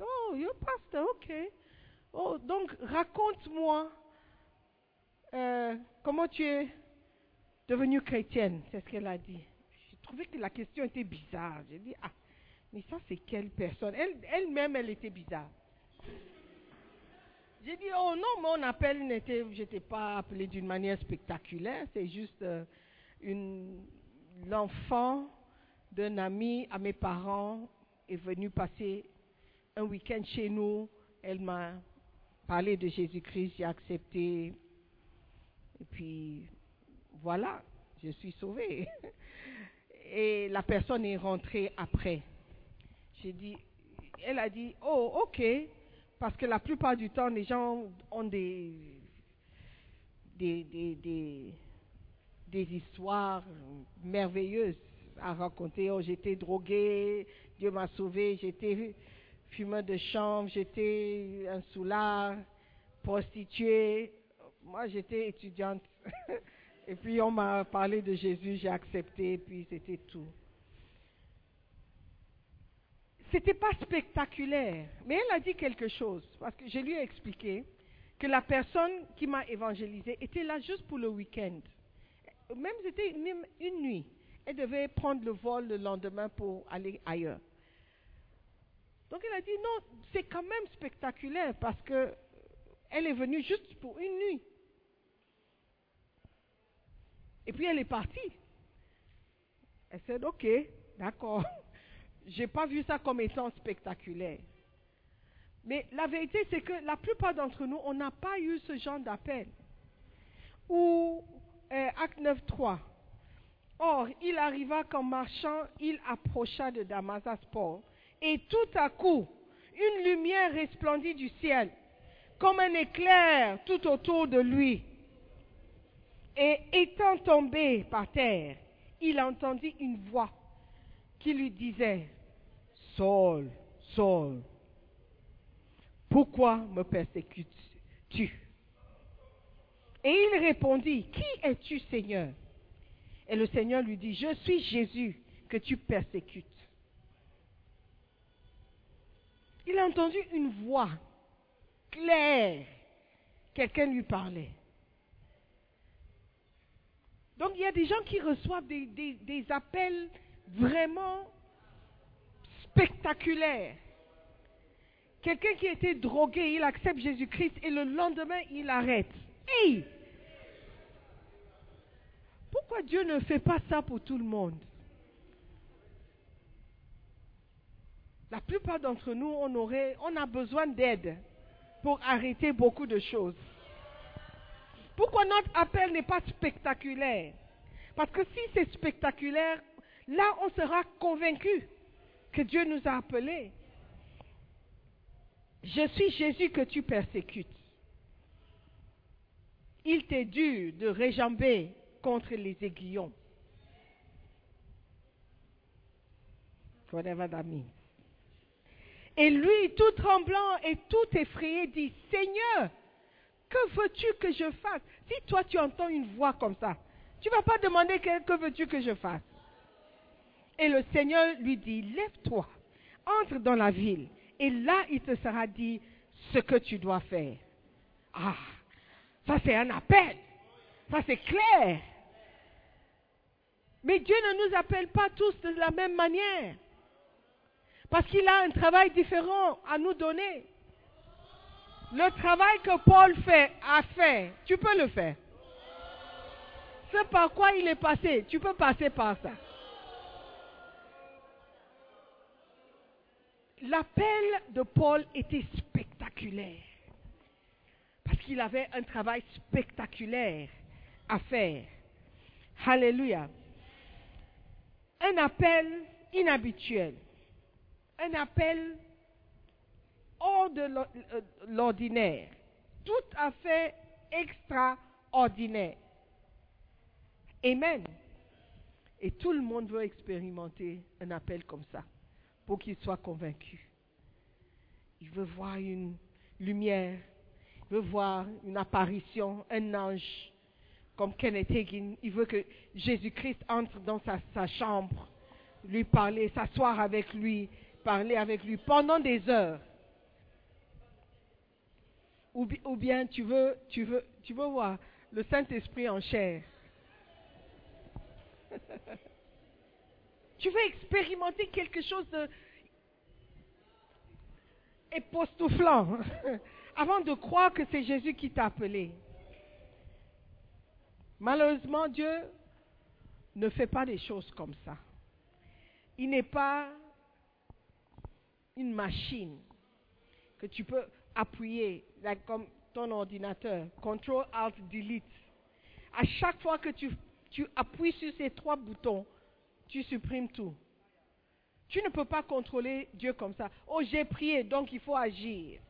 [SPEAKER 5] Oh, you're pastor, ok. Oh, donc raconte-moi euh, comment tu es devenue chrétienne? C'est ce qu'elle a dit. J'ai trouvé que la question était bizarre. J'ai dit, ah, mais ça c'est quelle personne? Elle- Elle-même, elle, était bizarre. J'ai dit, oh non, mon appel n'était, j'étais pas appelé d'une manière spectaculaire, c'est juste euh, une, l'enfant d'un ami à mes parents est venu passer un week-end chez nous. Elle m'a parlé de Jésus-Christ, j'ai accepté. Et puis, voilà, je suis sauvée. Et la personne est rentrée après. J'ai dit, elle a dit, oh, ok, parce que la plupart du temps, les gens ont des, des, des, des, histoires merveilleuses à raconter. Oh, j'étais drogué, Dieu m'a sauvé, j'étais fumeur de chambre, j'étais un soulard, prostituée. Moi, j'étais étudiante. Et puis, on m'a parlé de Jésus, j'ai accepté, puis c'était tout. C'était pas spectaculaire, mais elle a dit quelque chose, parce que je lui ai expliqué que la personne qui m'a évangélisé était là juste pour le week-end. Même c'était une, une nuit. Elle devait prendre le vol le lendemain pour aller ailleurs. Donc elle a dit non, c'est quand même spectaculaire parce que elle est venue juste pour une nuit. Et puis elle est partie. Elle s'est dit ok, d'accord. J'ai pas vu ça comme étant spectaculaire. Mais la vérité, c'est que la plupart d'entre nous, on n'a pas eu ce genre d'appel. Ou euh, Acte 9.3. Or, il arriva qu'en marchant, il approcha de Damasasport. Et tout à coup, une lumière resplendit du ciel, comme un éclair tout autour de lui. Et étant tombé par terre, il entendit une voix qui lui disait, Saul, Saul, pourquoi me persécutes-tu? Et il répondit, Qui es-tu, Seigneur? Et le Seigneur lui dit, Je suis Jésus que tu persécutes. Il a entendu une voix claire. Quelqu'un lui parlait. Donc il y a des gens qui reçoivent des, des- des appels vraiment spectaculaires. Quelqu'un qui était drogué, il accepte Jésus-Christ et le lendemain il arrête. Hey! Pourquoi Dieu ne fait pas ça pour tout le monde? La plupart d'entre nous, on, aurait, on a besoin d'aide pour arrêter beaucoup de choses. Pourquoi notre appel n'est pas spectaculaire? Parce que si c'est spectaculaire, là on sera convaincu que Dieu nous a appelés. Je suis Jésus que tu persécutes. Il t'est dû de réjamber contre les aiguillons. Et lui, tout tremblant et tout effrayé, dit, Seigneur, que veux-tu que je fasse? Si toi tu entends une voix comme ça, tu ne vas pas demander que veux-tu que je fasse? Et le Seigneur lui dit, lève-toi, entre dans la ville, et là il te sera dit ce que tu dois faire. Ah, ça c'est un appel, ça c'est clair. Mais Dieu ne nous appelle pas tous de la même manière. Parce qu'il a un travail différent à nous donner. Le travail que Paul fait, a fait, tu peux le faire. C'est par quoi il est passé. Tu peux passer par ça. L'appel de Paul était spectaculaire. Parce qu'il avait un travail spectaculaire à faire. Alléluia. Un appel inhabituel. Un appel hors de euh, l'ordinaire. Tout à fait extraordinaire. Amen. Et tout le monde veut expérimenter un appel comme ça pour qu'il soit convaincu. Il veut voir une lumière, veut voir une apparition, un ange, comme Kenneth Hagin. Il veut que Jésus-Christ entre dans sa, chambre, lui parler, s'asseoir avec lui, parler avec lui pendant des heures. Ou, ou bien tu veux, tu veux, tu veux voir le Saint-Esprit en chair. tu veux expérimenter quelque chose de époustouflant avant de croire que c'est Jésus qui t'a appelé. Malheureusement, Dieu ne fait pas des choses comme ça. Il n'est pas une machine que tu peux appuyer, comme ton ordinateur, Control Alt Delete. À chaque fois que tu, tu appuies sur ces trois boutons, tu supprimes tout. Tu ne peux pas contrôler Dieu comme ça. Oh, j'ai prié, donc il faut agir.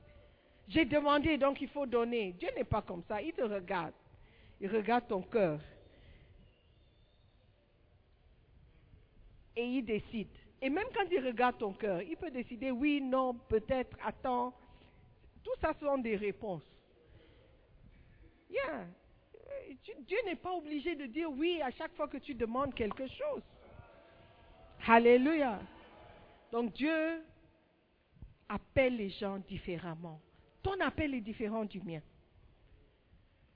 [SPEAKER 5] J'ai demandé, donc il faut donner. Dieu n'est pas comme ça. Il te regarde. Il regarde ton cœur. Et il décide. Et même quand il regarde ton cœur, il peut décider oui, non, peut-être, attends. Tout ça sont des réponses. Yeah. Euh, Dieu n'est pas obligé de dire oui à chaque fois que tu demandes quelque chose. Alléluia. Donc Dieu appelle les gens différemment. Ton appel est différent du mien.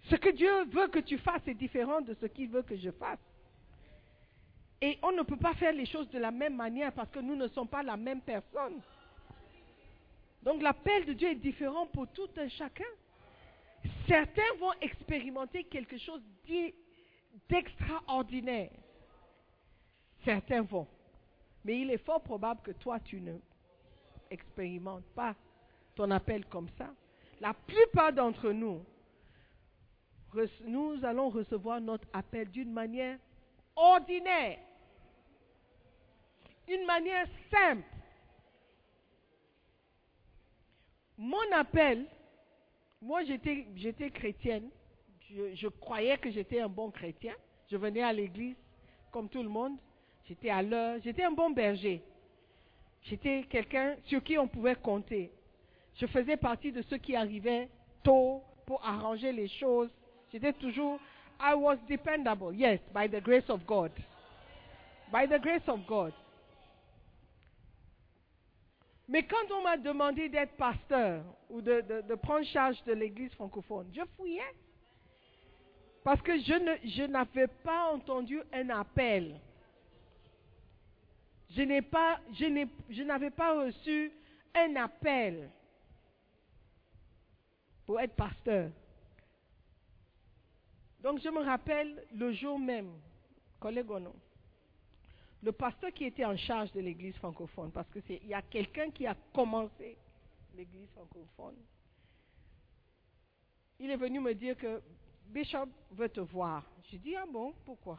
[SPEAKER 5] Ce que Dieu veut que tu fasses est différent de ce qu'il veut que je fasse. Et on ne peut pas faire les choses de la même manière parce que nous ne sommes pas la même personne. Donc l'appel de Dieu est différent pour tout un chacun. Certains vont expérimenter quelque chose d'i- d'extraordinaire. Certains vont. Mais il est fort probable que toi, tu ne expérimentes pas ton appel comme ça. La plupart d'entre nous, nous allons recevoir notre appel d'une manière ordinaire, une manière simple. Mon appel, moi j'étais, chrétienne, je croyais que j'étais un bon chrétien, je venais à l'église comme tout le monde, j'étais à l'heure, j'étais un bon berger, j'étais quelqu'un sur qui on pouvait compter. Je faisais partie de ceux qui arrivaient tôt pour arranger les choses. J'étais toujours, I was dependable, yes, by the grace of God. By the grace of God. Mais quand on m'a demandé d'être pasteur ou de, prendre charge de l'église francophone, je fouillais. Parce que je n'avais pas entendu un appel. Je, n'avais pas reçu un appel pour être pasteur. Donc je me rappelle le jour même, collègue ou non, le pasteur qui était en charge de l'église francophone, parce que il y a quelqu'un qui a commencé l'église francophone. Il est venu me dire que Bishop veut te voir. J'ai dit, ah bon, pourquoi?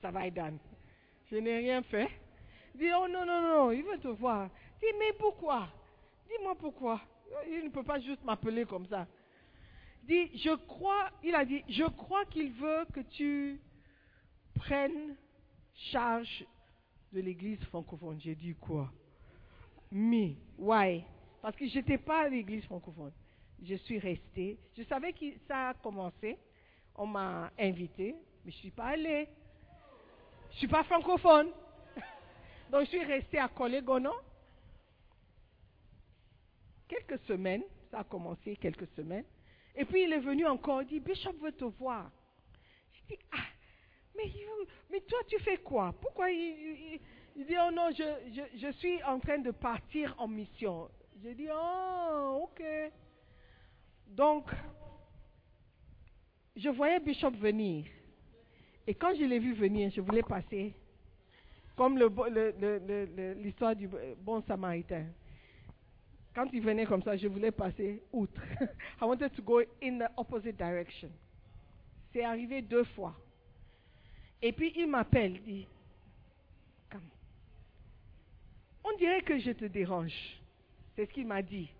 [SPEAKER 5] Ça va, Dan. Je n'ai rien fait. Dit, oh non, non, non, il veut te voir. Dis, mais pourquoi? Dis-moi pourquoi. Il ne peut pas juste m'appeler comme ça. Dit, je crois, il a dit, je crois qu'il veut que tu prennes charge de l'église francophone. J'ai dit quoi? Me, why? Parce que je n'étais pas à l'église francophone. Je suis restée. Je savais que ça a commencé. On m'a invité, mais je ne suis pas allée. Je ne suis pas francophone. Donc je suis restée à Colégono. Quelques semaines, ça a commencé quelques semaines. Et puis il est venu encore, il dit, Bishop veut te voir. Je dis, ah, mais, mais toi tu fais quoi? Pourquoi il dit, oh non, je, je, je suis en train de partir en mission. Je dis, oh, ok. Donc, je voyais Bishop venir. Et quand je l'ai vu venir, je voulais passer, comme bo- le- l'histoire du bon samaritain. Quand il venait comme ça, je voulais passer outre. I wanted to go in the opposite direction. C'est arrivé deux fois. Et puis il m'appelle, il dit, on dirait que je te dérange. C'est ce qu'il m'a dit.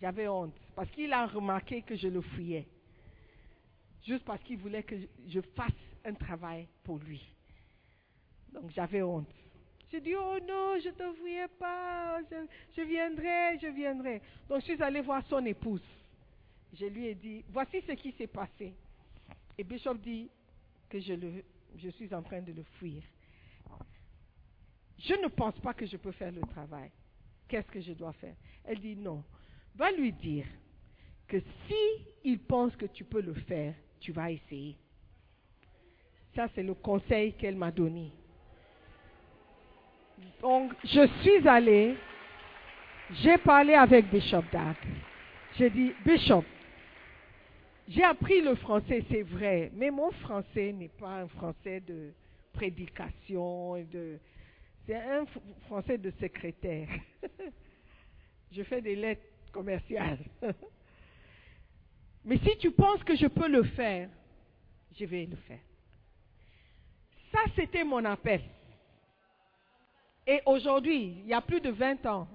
[SPEAKER 5] J'avais honte parce qu'il a remarqué que je le fouillais. Juste parce qu'il voulait que je- fasse un travail pour lui. Donc j'avais honte. Je dis, oh non, je ne te fouillais pas, je, viendrai, je viendrai. Donc je suis allée voir son épouse. Je lui ai dit, voici ce qui s'est passé. Et Bishop dit que je, je suis en train de le fuir. Je ne pense pas que je peux faire le travail. Qu'est-ce que je dois faire? Elle dit non. Va lui dire que si pense que tu peux le faire, tu vas essayer. Ça, c'est le conseil qu'elle m'a donné. Donc, je suis allée, j'ai parlé avec Bishop Dag. J'ai dit, Bishop, j'ai appris le français, c'est vrai, mais mon français n'est pas un français de prédication de. C'est un français de secrétaire. je fais des lettres commerciales. mais si tu penses que je peux le faire, je vais le faire. Ça, c'était mon appel. Et aujourd'hui, il y a plus de 20 ans,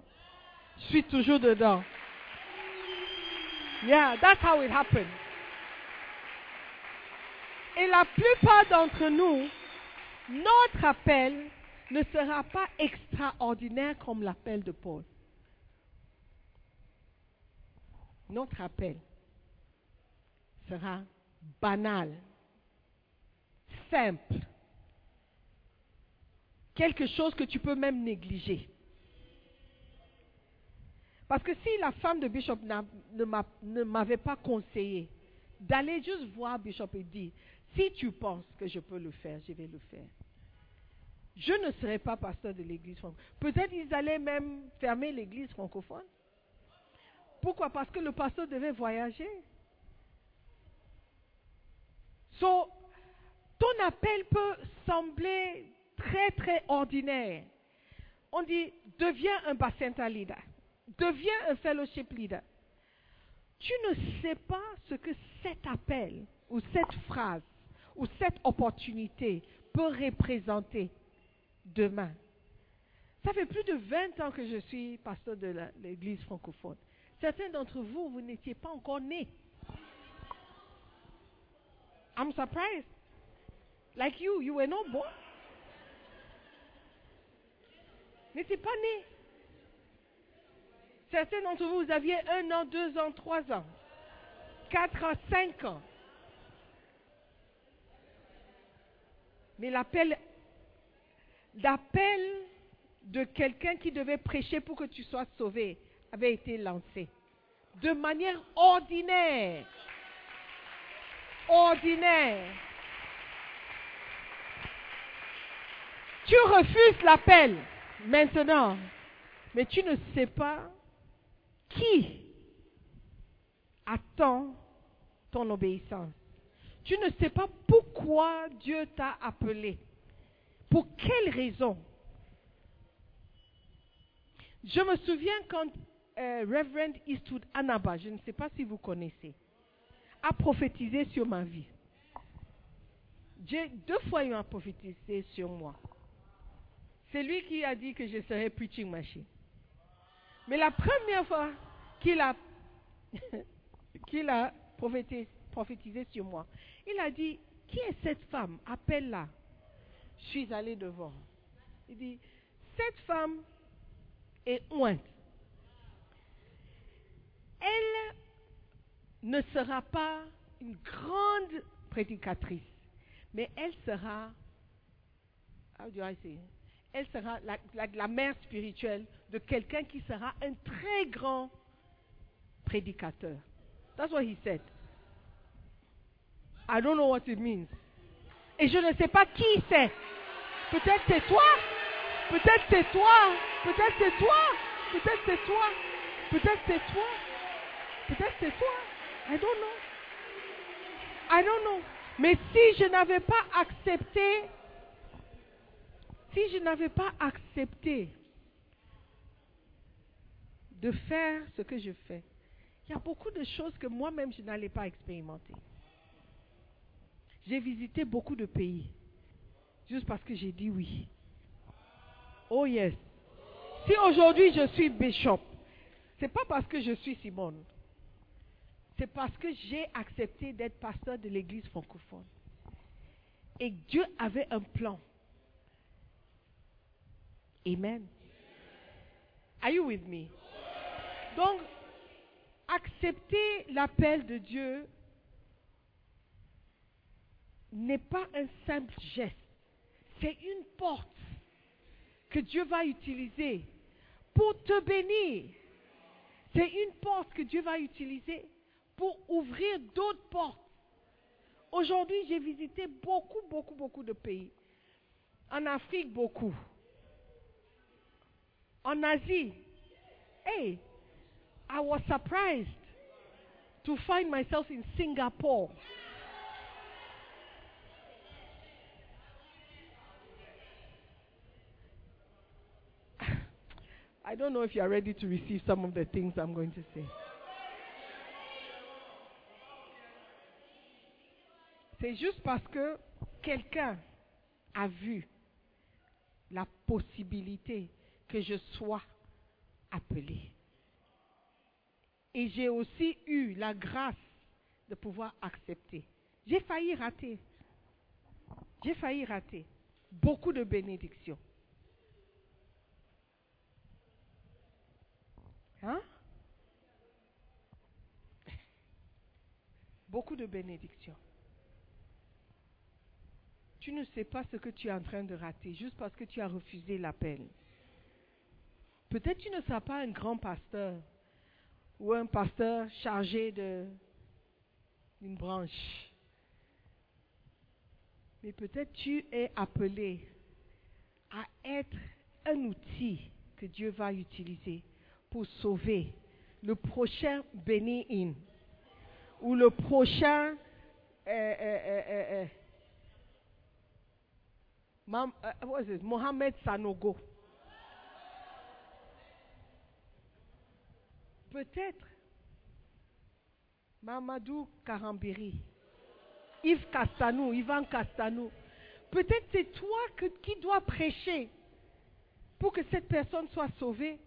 [SPEAKER 5] je suis toujours dedans. Yeah, that's how it happened. Et la plupart d'entre nous, notre appel ne sera pas extraordinaire comme l'appel de Paul. Notre appel sera banal, simple, quelque chose que tu peux même négliger. Parce que si la femme de Bishop ne m'a- ne m'avait pas conseillé d'aller juste voir Bishop et dire, si tu penses que je peux le faire, je vais le faire. Je ne serais pas pasteur de l'église francophone. Peut-être ils allaient même fermer l'église francophone. Pourquoi? Parce que le pasteur devait voyager. So, ton appel peut sembler très très ordinaire. On dit, deviens un bacenta leader, deviens un fellowship leader. Tu ne sais pas ce que cet appel ou cette phrase ou cette opportunité peut représenter demain. Ça fait plus de 20 ans que je suis pasteur de l'église francophone. Certains d'entre vous, vous n'étiez pas encore nés. I'm surprised. Like you, you were not born. N'étiez pas nés. Certains d'entre vous, vous aviez un an, deux ans, trois ans, quatre ans, cinq ans. Mais l'appel, l'appel de quelqu'un qui devait prêcher pour que tu sois sauvé avait été lancé. De manière ordinaire. Ordinaire. Tu refuses l'appel maintenant, mais tu ne sais pas qui attend ton obéissance. Tu ne sais pas pourquoi Dieu t'a appelé. Pour quelle raison? Je me souviens quand euh, Reverend Eastwood Anaba, je ne sais pas si vous connaissez, a prophétisé sur ma vie. Dieu, deux fois, il m'a prophétisé sur moi. C'est lui qui a dit que je serais preaching machine. Mais la première fois qu'il a, qu'il a prophétisé, prophétisé sur moi, il a dit, qui est cette femme? Appelle-la. Je suis allé devant. Il dit, cette femme est ointe. Elle ne sera pas une grande prédicatrice, mais elle sera, how do I say? elle sera la, mère spirituelle de quelqu'un qui sera un très grand prédicateur. That's what he said. I don't know what it means. Et je ne sais pas qui c'est. Peut-être c'est toi. Peut-être c'est toi. Peut-être c'est toi. Peut-être c'est toi. Peut-être c'est toi. Peut-être c'est toi. I don't know. I don't know. Mais si je n'avais pas accepté, si je n'avais pas accepté de faire ce que je fais, il y a beaucoup de choses que moi-même je n'allais pas expérimenter. J'ai visité beaucoup de pays juste parce que j'ai dit oui. Oh yes. Si aujourd'hui je suis bishop, c'est pas parce que je suis Simone. C'est parce que j'ai accepté d'être pasteur de l'église francophone. Et Dieu avait un plan. Amen. Are you with me? Donc, accepter l'appel de Dieu n'est pas un simple geste. C'est une porte que Dieu va utiliser pour te bénir. C'est une porte que Dieu va utiliser pour ouvrir d'autres portes. Aujourd'hui, j'ai visité beaucoup, beaucoup, beaucoup de pays. En Afrique, beaucoup. En Asie. Hey, I was surprised to find myself in Singapore. I don't know if you are ready to receive some of the things I'm going to say. C'est juste parce que quelqu'un a vu la possibilité que je sois appelé. Et j'ai aussi eu la grâce de pouvoir accepter. J'ai failli rater. J'ai failli rater. Beaucoup de bénédictions. Hein? Beaucoup de bénédictions. Tu ne sais pas ce que tu es en train de rater juste parce que tu as refusé l'appel. Peut-être tu ne seras pas un grand pasteur ou un pasteur chargé d'une branche. Mais peut-être tu es appelé à être un outil que Dieu va utiliser pour sauver le prochain Béni In ou le prochain euh, euh, euh, Mam- uh, what is Sanogo. Peut-être Mamadou Karambiri, Yves Castanou, Ivan Castanou. Peut-être c'est toi qui dois prêcher pour que cette personne soit sauvée.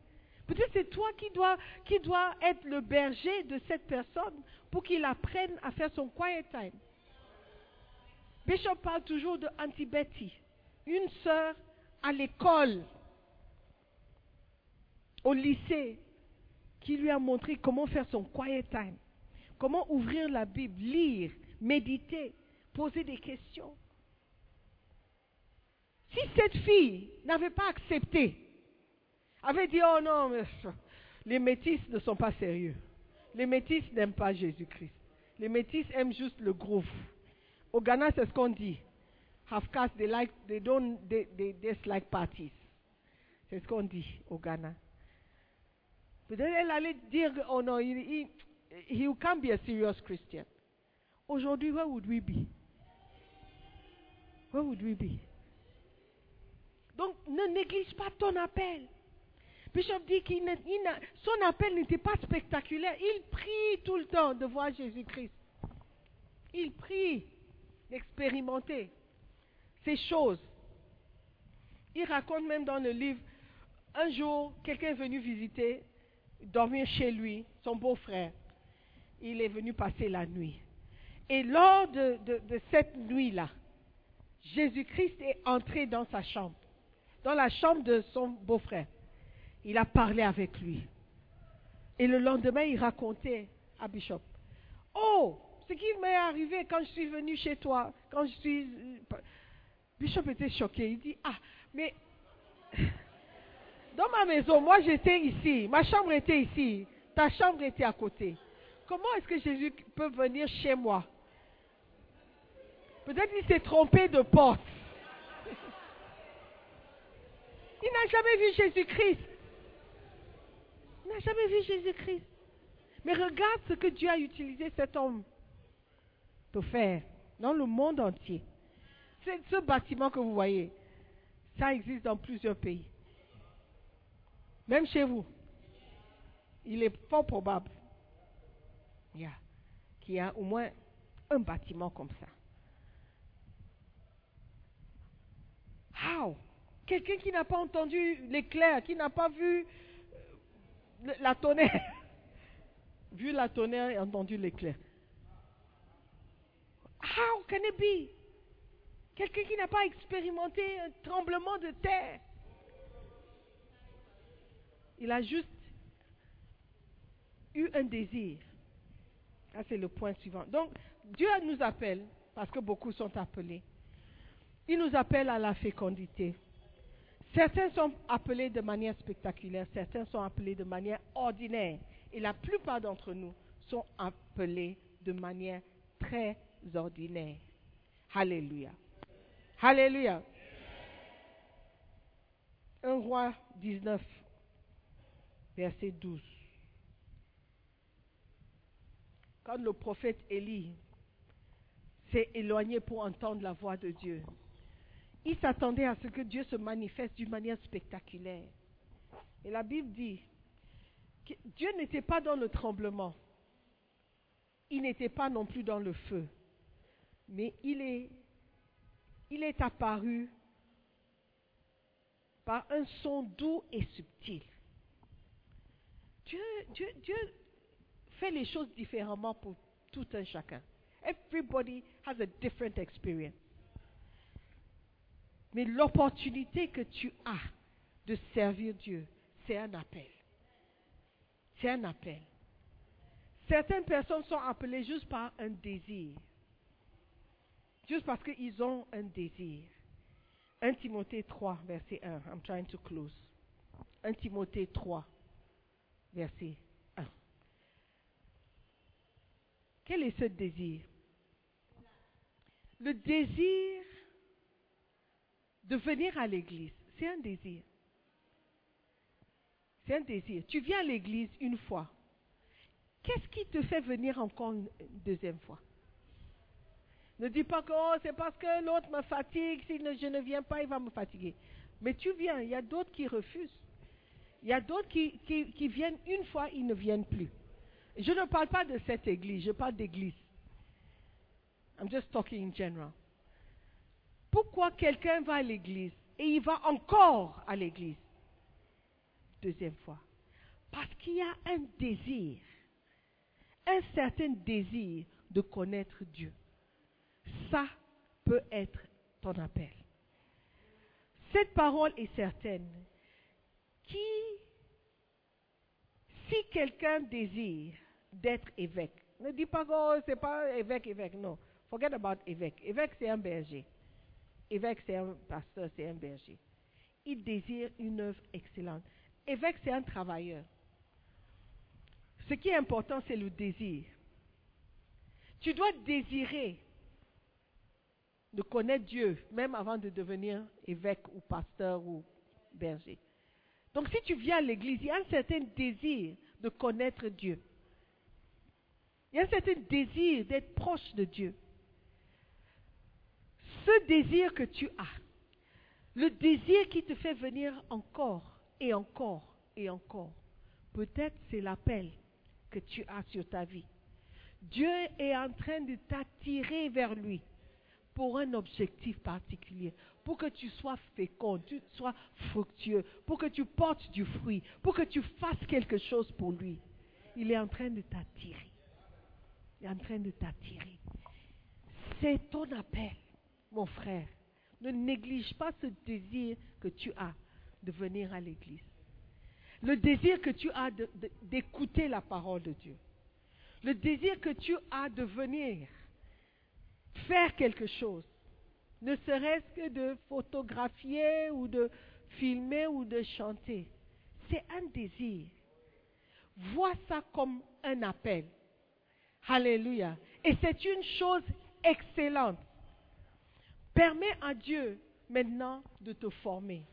[SPEAKER 5] Peut-être c'est toi qui dois, qui être le berger de cette personne pour qu'il apprenne à faire son quiet time. Bishop parle toujours de Auntie Betty, une sœur à l'école, au lycée, qui lui a montré comment faire son quiet time, comment ouvrir la Bible, lire, méditer, poser des questions. Si cette fille n'avait pas accepté, avait dit, oh non, les métis ne sont pas sérieux. Les métis n'aiment pas Jésus-Christ. Les métis aiment juste le groove. Au Ghana, c'est ce qu'on dit. Half caste, they like, they don't, they, they dislike parties. C'est ce qu'on dit au Ghana. Peut-être elle allait dire, oh non, he, he, he can't be a serious Christian. Aujourd'hui, where would we be? Where would we be? Donc, ne néglige pas ton appel. Bishop dit que son appel n'était pas spectaculaire. Il prie tout le temps de voir Jésus-Christ. Il prie d'expérimenter ces choses. Il raconte même dans le livre, un jour, quelqu'un est venu visiter, dormir chez lui, son beau-frère. Il est venu passer la nuit. Et lors de, cette nuit-là, Jésus-Christ est entré dans sa chambre, dans la chambre de son beau-frère. Il a parlé avec lui. Et le lendemain, il racontait à Bishop, Oh, ce qui m'est arrivé quand je suis venu chez toi, quand je suis... Bishop était choqué. Il dit, ah, mais dans ma maison, moi j'étais ici, ma chambre était ici, ta chambre était à côté. Comment est-ce que Jésus peut venir chez moi? Peut-être qu'il s'est trompé de porte. Il n'a jamais vu Jésus-Christ. Il n'a jamais vu Jésus-Christ. Mais regarde ce que Dieu a utilisé cet homme pour faire dans le monde entier. Ce bâtiment que vous voyez, ça existe dans plusieurs pays. Même chez vous. Il est fort probable qu'il y a au moins un bâtiment comme ça. How? Quelqu'un qui n'a pas entendu l'éclair, qui n'a pas vu euh, la tonnerre, vu la tonnerre et entendu l'éclair. How can it be? Quelqu'un qui n'a pas expérimenté un tremblement de terre. Il a juste eu un désir. Ça, c'est le point suivant. Donc, Dieu nous appelle, parce que beaucoup sont appelés. Il nous appelle à la fécondité. Certains sont appelés de manière spectaculaire, certains sont appelés de manière ordinaire. Et la plupart d'entre nous sont appelés de manière très ordinaire. Alléluia. Alléluia. 1 roi 19, verset 12. Quand le prophète Élie s'est éloigné pour entendre la voix de Dieu, il s'attendait à ce que Dieu se manifeste d'une manière spectaculaire. Et la Bible dit que Dieu n'était pas dans le tremblement. Il n'était pas non plus dans le feu. Mais il est, il est apparu par un son doux et subtil. Dieu, fait les choses différemment pour tout un chacun. Everybody has a different experience. Mais l'opportunité que tu as de servir Dieu, c'est un appel. C'est un appel. Certaines personnes sont appelées juste par un désir. Juste parce qu'ils ont un désir. 1 Timothée 3, verset 1. I'm trying to close. 1 Timothée 3, verset 1. Quel est ce désir? Le désir de venir à l'église, c'est un désir. C'est un désir. Tu viens à l'église une fois. Qu'est-ce qui te fait venir encore une deuxième fois? Ne dis pas que oh, c'est parce que l'autre me fatigue, si je ne viens pas, il va me fatiguer. Mais tu viens, il y a d'autres qui refusent. Il y a d'autres qui, viennent une fois, ils ne viennent plus. Je ne parle pas de cette église, je parle d'église. I'm just talking in general. Pourquoi quelqu'un va à l'église et il va encore à l'église? Deuxième fois. Parce qu'il y a un désir, un certain désir de connaître Dieu. Ça peut être ton appel. Cette parole est certaine. Qui, si quelqu'un désire d'être évêque, ne dis pas que oh, c'est pas évêque, évêque, non. Forget about évêque. Évêque, c'est un berger. Évêque, c'est un pasteur, c'est un berger. Il désire une œuvre excellente. Évêque, c'est un travailleur. Ce qui est important, c'est le désir. Tu dois désirer de connaître Dieu, même avant de devenir évêque ou pasteur ou berger. Donc si tu viens à l'église, il y a un certain désir de connaître Dieu. Il y a un certain désir d'être proche de Dieu. Ce désir que tu as, le désir qui te fait venir encore et encore et encore, peut-être c'est l'appel que tu as sur ta vie. Dieu est en train de t'attirer vers lui pour un objectif particulier, pour que tu sois fécond, tu sois fructueux, pour que tu portes du fruit, pour que tu fasses quelque chose pour lui. Il est en train de t'attirer. Il est en train de t'attirer. C'est ton appel, mon frère. Ne néglige pas ce désir que tu as de venir à l'église. Le désir que tu as d'écouter la parole de Dieu. Le désir que tu as de venir faire quelque chose, ne serait-ce que de photographier ou de filmer ou de chanter. C'est un désir. Vois ça comme un appel. Alléluia. Et c'est une chose excellente. Permets à Dieu maintenant de te former.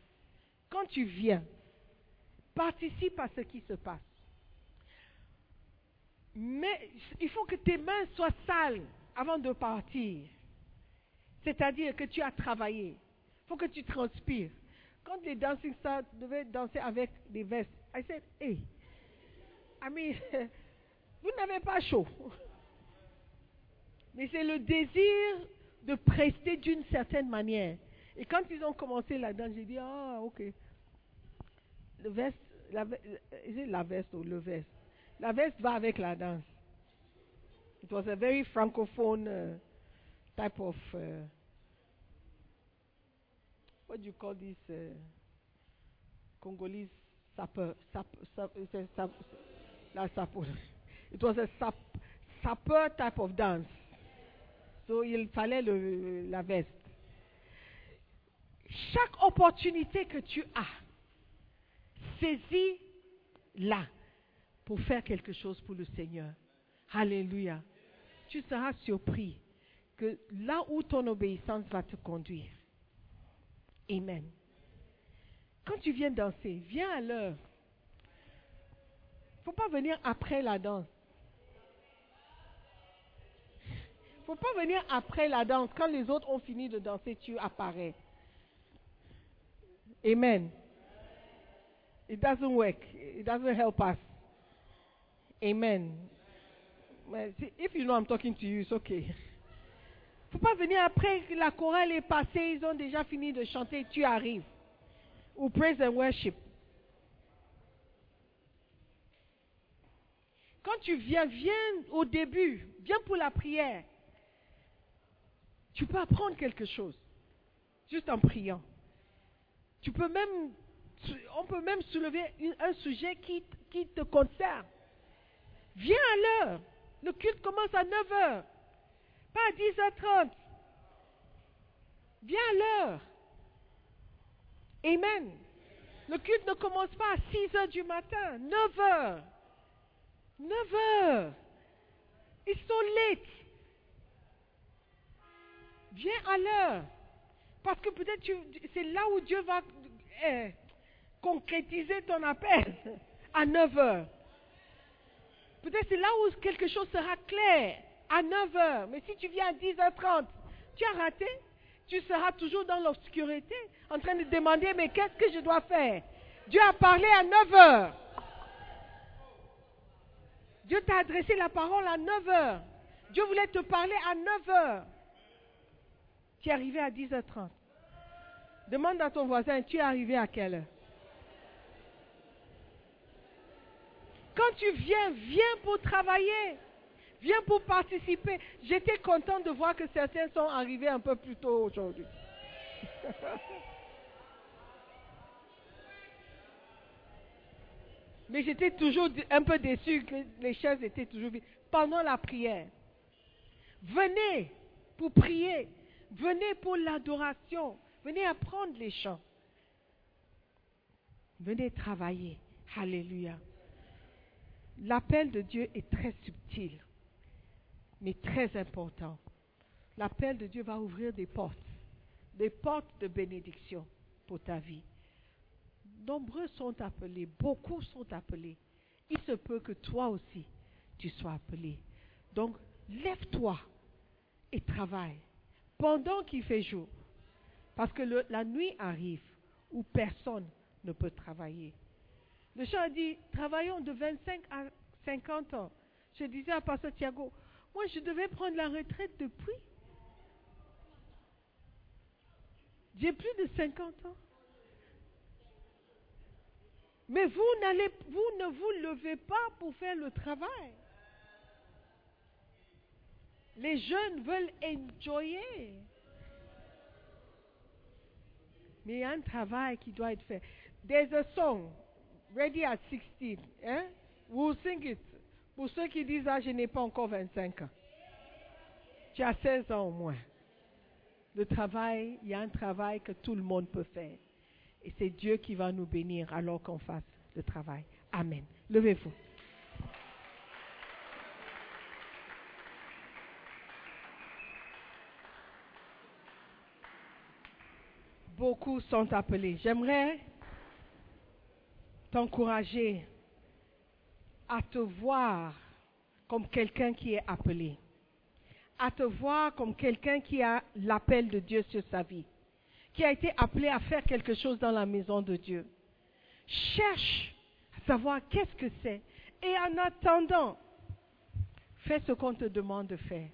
[SPEAKER 5] Quand tu viens, participe à ce qui se passe. Mais il faut que tes mains soient sales avant de partir. C'est-à-dire que tu as travaillé. Il faut que tu transpires. Quand les dancing stars devaient danser avec des vestes, I said, hey, I mean, vous n'avez pas chaud. Mais c'est le désir de prester d'une certaine manière. Et quand ils ont commencé la danse, j'ai dit, ah, ok. Le veste, la, veste ou le veste. La veste va avec la danse. It was a very francophone uh, type of, uh, what do you call this, uh, Congolese sapeur, sap, sap, sap, sapeur. It was a sap, type of dance. So il fallait le, la veste. Chaque opportunité que tu as, saisis-la pour faire quelque chose pour le Seigneur. Alléluia. Tu seras surpris que là où ton obéissance va te conduire. Amen. Quand tu viens danser, viens à l'heure. Il ne faut pas venir après la danse. Il ne faut pas venir après la danse. Quand les autres ont fini de danser, tu apparais. Amen. It doesn't work. It doesn't help us. Amen. Well, see, if you know I'm talking to you, it's okay. faut pas venir après que la chorale est passée, ils ont déjà fini de chanter, tu arrives. Ou praise and worship. Quand tu viens, viens au début, viens pour la prière. Tu peux apprendre quelque chose, juste en priant. Tu peux même, on peut même soulever un sujet qui, qui te concerne. Viens à l'heure. Le culte commence à 9 heures, pas à 10h30. Viens à l'heure. Amen. Le culte ne commence pas à 6 heures du matin, 9 heures. 9 heures. Ils sont late. Viens à l'heure. Parce que peut-être c'est là où Dieu va eh, concrétiser ton appel à 9 heures. Peut-être c'est là où quelque chose sera clair à 9 heures. Mais si tu viens à 10h30, tu as raté. Tu seras toujours dans l'obscurité en train de demander mais qu'est-ce que je dois faire? Dieu a parlé à 9 heures. Dieu t'a adressé la parole à 9 heures. Dieu voulait te parler à 9 heures. Tu es arrivé à 10h30. Demande à ton voisin, tu es arrivé à quelle heure? Quand tu viens, viens pour travailler. Viens pour participer. J'étais content de voir que certains sont arrivés un peu plus tôt aujourd'hui. Mais j'étais toujours un peu déçu que les chaises étaient toujours vides. Pendant la prière, venez pour prier. Venez pour l'adoration. Venez apprendre les chants. Venez travailler. Alléluia. L'appel de Dieu est très subtil, mais très important. L'appel de Dieu va ouvrir des portes, des portes de bénédiction pour ta vie. Nombreux sont appelés, beaucoup sont appelés. Il se peut que toi aussi, tu sois appelé. Donc, lève-toi et travaille pendant qu'il fait jour. Parce que la nuit arrive où personne ne peut travailler. Le chant a dit, travaillons de 25 à 50 ans. Je disais à Pasteur Thiago, moi je devais prendre la retraite depuis. J'ai plus de 50 ans. Mais vous, ne vous levez pas pour faire le travail. Les jeunes veulent enjoyer. Mais il y a un travail qui doit être fait. There's a ready at 16. Hein? We'll sing it. Pour ceux qui disent, ah, je n'ai pas encore 25 ans. Tu as 16 ans au moins. Le travail, il y a un travail que tout le monde peut faire. Et c'est Dieu qui va nous bénir alors qu'on fasse le travail. Amen. Levez-vous. Beaucoup sont appelés. J'aimerais t'encourager à te voir comme quelqu'un qui est appelé, à te voir comme quelqu'un qui a l'appel de Dieu sur sa vie, qui a été appelé à faire quelque chose dans la maison de Dieu. Cherche à savoir qu'est-ce que c'est et en attendant, fais ce qu'on te demande de faire.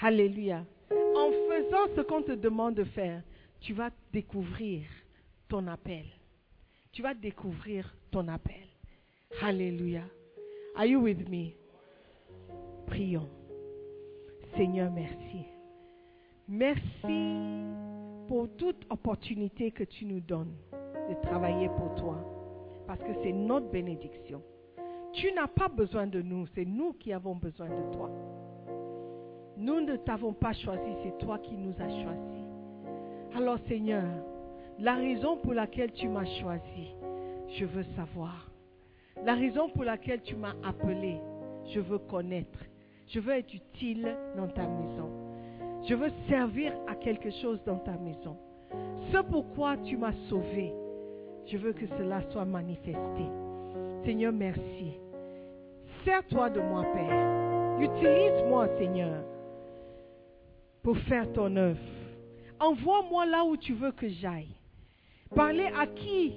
[SPEAKER 5] Alléluia. En faisant ce qu'on te demande de faire, tu vas découvrir ton appel. Tu vas découvrir ton appel. Alléluia. Are you with me? Prions. Seigneur, merci. Merci pour toute opportunité que tu nous donnes de travailler pour toi. Parce que c'est notre bénédiction. Tu n'as pas besoin de nous, c'est nous qui avons besoin de toi. Nous ne t'avons pas choisi, c'est toi qui nous as choisis. Alors Seigneur, la raison pour laquelle tu m'as choisi, je veux savoir. La raison pour laquelle tu m'as appelé, je veux connaître. Je veux être utile dans ta maison. Je veux servir à quelque chose dans ta maison. Ce pourquoi tu m'as sauvé, je veux que cela soit manifesté. Seigneur, merci. Sers-toi de moi, Père. Utilise-moi, Seigneur, pour faire ton œuvre. Envoie-moi là où tu veux que j'aille. Parler à qui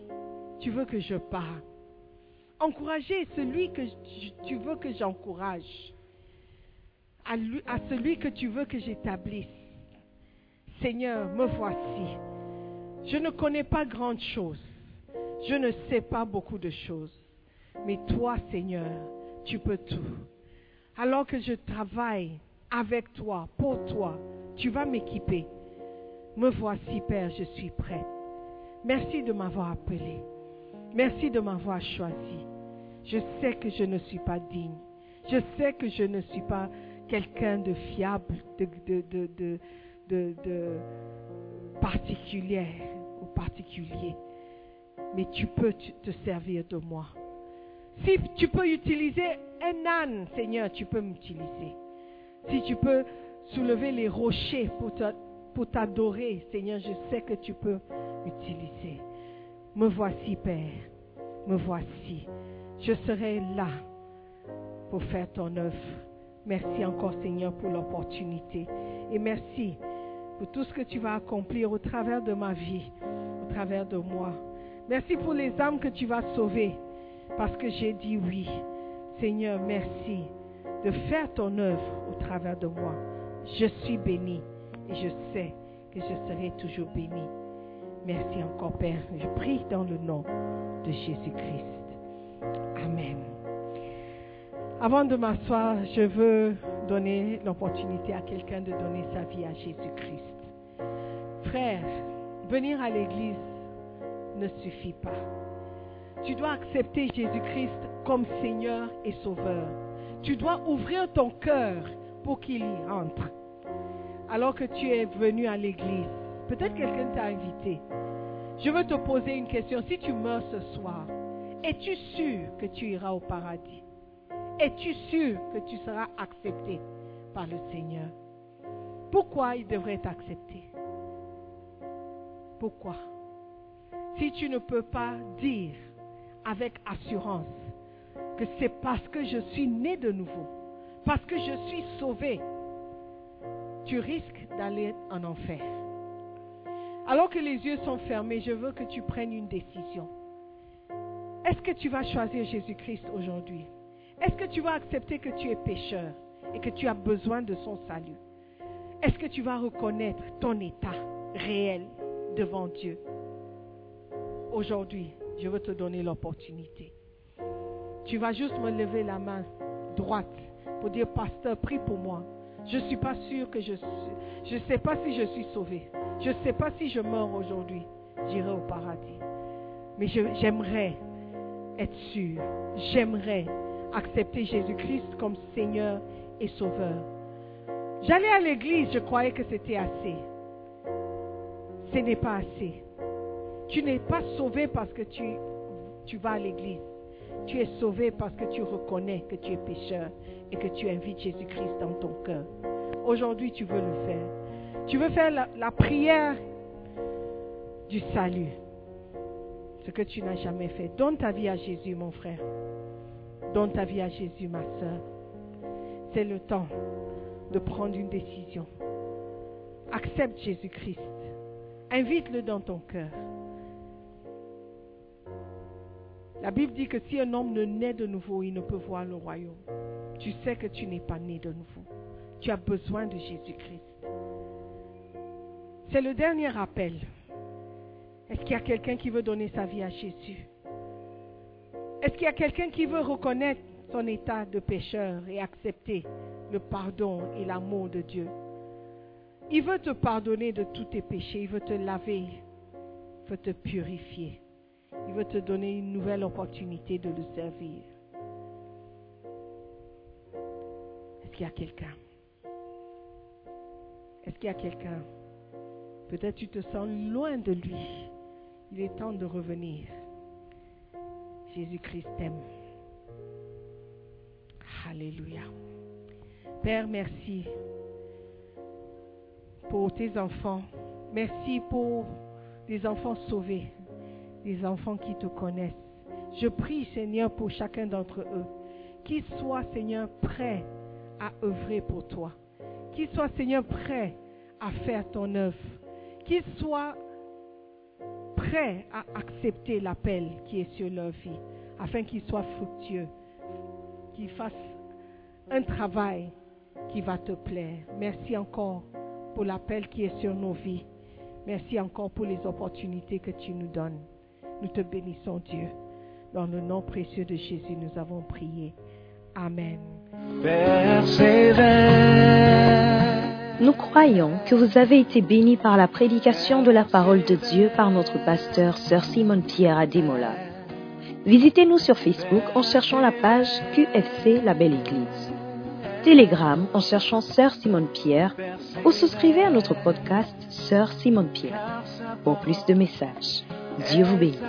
[SPEAKER 5] tu veux que je parle? Encourager celui que tu veux que j'encourage. À, celui que tu veux que j'établisse. Seigneur, me voici. Je ne connais pas grande chose. Je ne sais pas beaucoup de choses. Mais toi, Seigneur, tu peux tout. Alors que je travaille avec toi, pour toi, tu vas m'équiper. Me voici, Père, je suis prêt. Merci de m'avoir appelé. Merci de m'avoir choisi. Je sais que je ne suis pas digne. Je sais que je ne suis pas quelqu'un de fiable, de, de, particulier ou particulier. Mais tu peux te servir de moi. Si tu peux utiliser un âne, Seigneur, tu peux m'utiliser. Si tu peux soulever les rochers pour t'adorer, Seigneur, je sais que tu peux m'utiliser. Me voici, Père. Me voici. Je serai là pour faire ton œuvre. Merci encore, Seigneur, pour l'opportunité. Et merci pour tout ce que tu vas accomplir au travers de ma vie, au travers de moi. Merci pour les âmes que tu vas sauver, parce que j'ai dit oui. Seigneur, merci de faire ton œuvre au travers de moi. Je suis béni et je sais que je serai toujours béni. Merci encore, Père. Je prie dans le nom de Jésus-Christ. Amen. Avant de m'asseoir, je veux donner l'opportunité à quelqu'un de donner sa vie à Jésus-Christ. Frère, venir à l'église ne suffit pas. Tu dois accepter Jésus-Christ comme Seigneur et Sauveur. Tu dois ouvrir ton cœur pour qu'il y entre. Alors que tu es venu à l'église, peut-être quelqu'un t'a invité. Je veux te poser une question. Si tu meurs ce soir, es-tu sûr que tu iras au paradis? Es-tu sûr que tu seras accepté par le Seigneur? Pourquoi il devrait t'accepter? Pourquoi? Si tu ne peux pas dire avec assurance que c'est parce que je suis né de nouveau, parce que je suis sauvé, tu risques d'aller en enfer. Alors que les yeux sont fermés, je veux que tu prennes une décision. Est-ce que tu vas choisir Jésus-Christ aujourd'hui? Est-ce que tu vas accepter que tu es pécheur et que tu as besoin de son salut? Est-ce que tu vas reconnaître ton état réel devant Dieu? Aujourd'hui, je veux te donner l'opportunité. Tu vas juste me lever la main droite pour dire, pasteur, prie pour moi. Je ne suis pas sûr que je suis. Je ne sais pas si je suis sauvé. Je ne sais pas si je meurs aujourd'hui. J'irai au paradis. Mais j'aimerais être sûr. J'aimerais accepter Jésus-Christ comme Seigneur et Sauveur. J'allais à l'église, je croyais que c'était assez. Ce n'est pas assez. Tu n'es pas sauvé parce que tu, tu vas à l'église. Tu es sauvé parce que tu reconnais que tu es pécheur et que tu invites Jésus-Christ dans ton cœur. Aujourd'hui, tu veux le faire. Tu veux faire la, prière du salut. Ce que tu n'as jamais fait. Donne ta vie à Jésus, mon frère. Donne ta vie à Jésus, ma soeur. C'est le temps de prendre une décision. Accepte Jésus-Christ. Invite-le dans ton cœur. La Bible dit que si un homme ne naît de nouveau, il ne peut voir le royaume. Tu sais que tu n'es pas né de nouveau. Tu as besoin de Jésus-Christ. C'est le dernier appel. Est-ce qu'il y a quelqu'un qui veut donner sa vie à Jésus? Est-ce qu'il y a quelqu'un qui veut reconnaître son état de pécheur et accepter le pardon et l'amour de Dieu? Il veut te pardonner de tous tes péchés, il veut te laver, il veut te purifier. Il veut te donner une nouvelle opportunité de le servir. Est-ce qu'il y a quelqu'un? Est-ce qu'il y a quelqu'un? Peut-être tu te sens loin de lui. Il est temps de revenir. Jésus-Christ t'aime. Alléluia. Père, merci pour tes enfants. Merci pour des enfants sauvés, des enfants qui te connaissent. Je prie, Seigneur, pour chacun d'entre eux, qu'ils soient, Seigneur, prêts à œuvrer pour toi. Qu'ils soient, Seigneur, prêts à faire ton œuvre. Qu'ils soient prêts à accepter l'appel qui est sur leur vie, afin qu'ils soient fructueux, qu'ils fassent un travail qui va te plaire. Merci encore pour l'appel qui est sur nos vies. Merci encore pour les opportunités que tu nous donnes. Nous te bénissons, Dieu. Dans le nom précieux de Jésus, nous avons prié. Amen.
[SPEAKER 6] Nous croyons que vous avez été bénis par la prédication de la parole de Dieu par notre pasteur Sœur Simone Pierre à Demola. Visitez-nous sur Facebook en cherchant la page QFC La Belle Église. Telegram en cherchant Sœur Simone Pierre ou souscrivez à notre podcast Sœur Simone Pierre pour plus de messages. Dieu vous bénisse.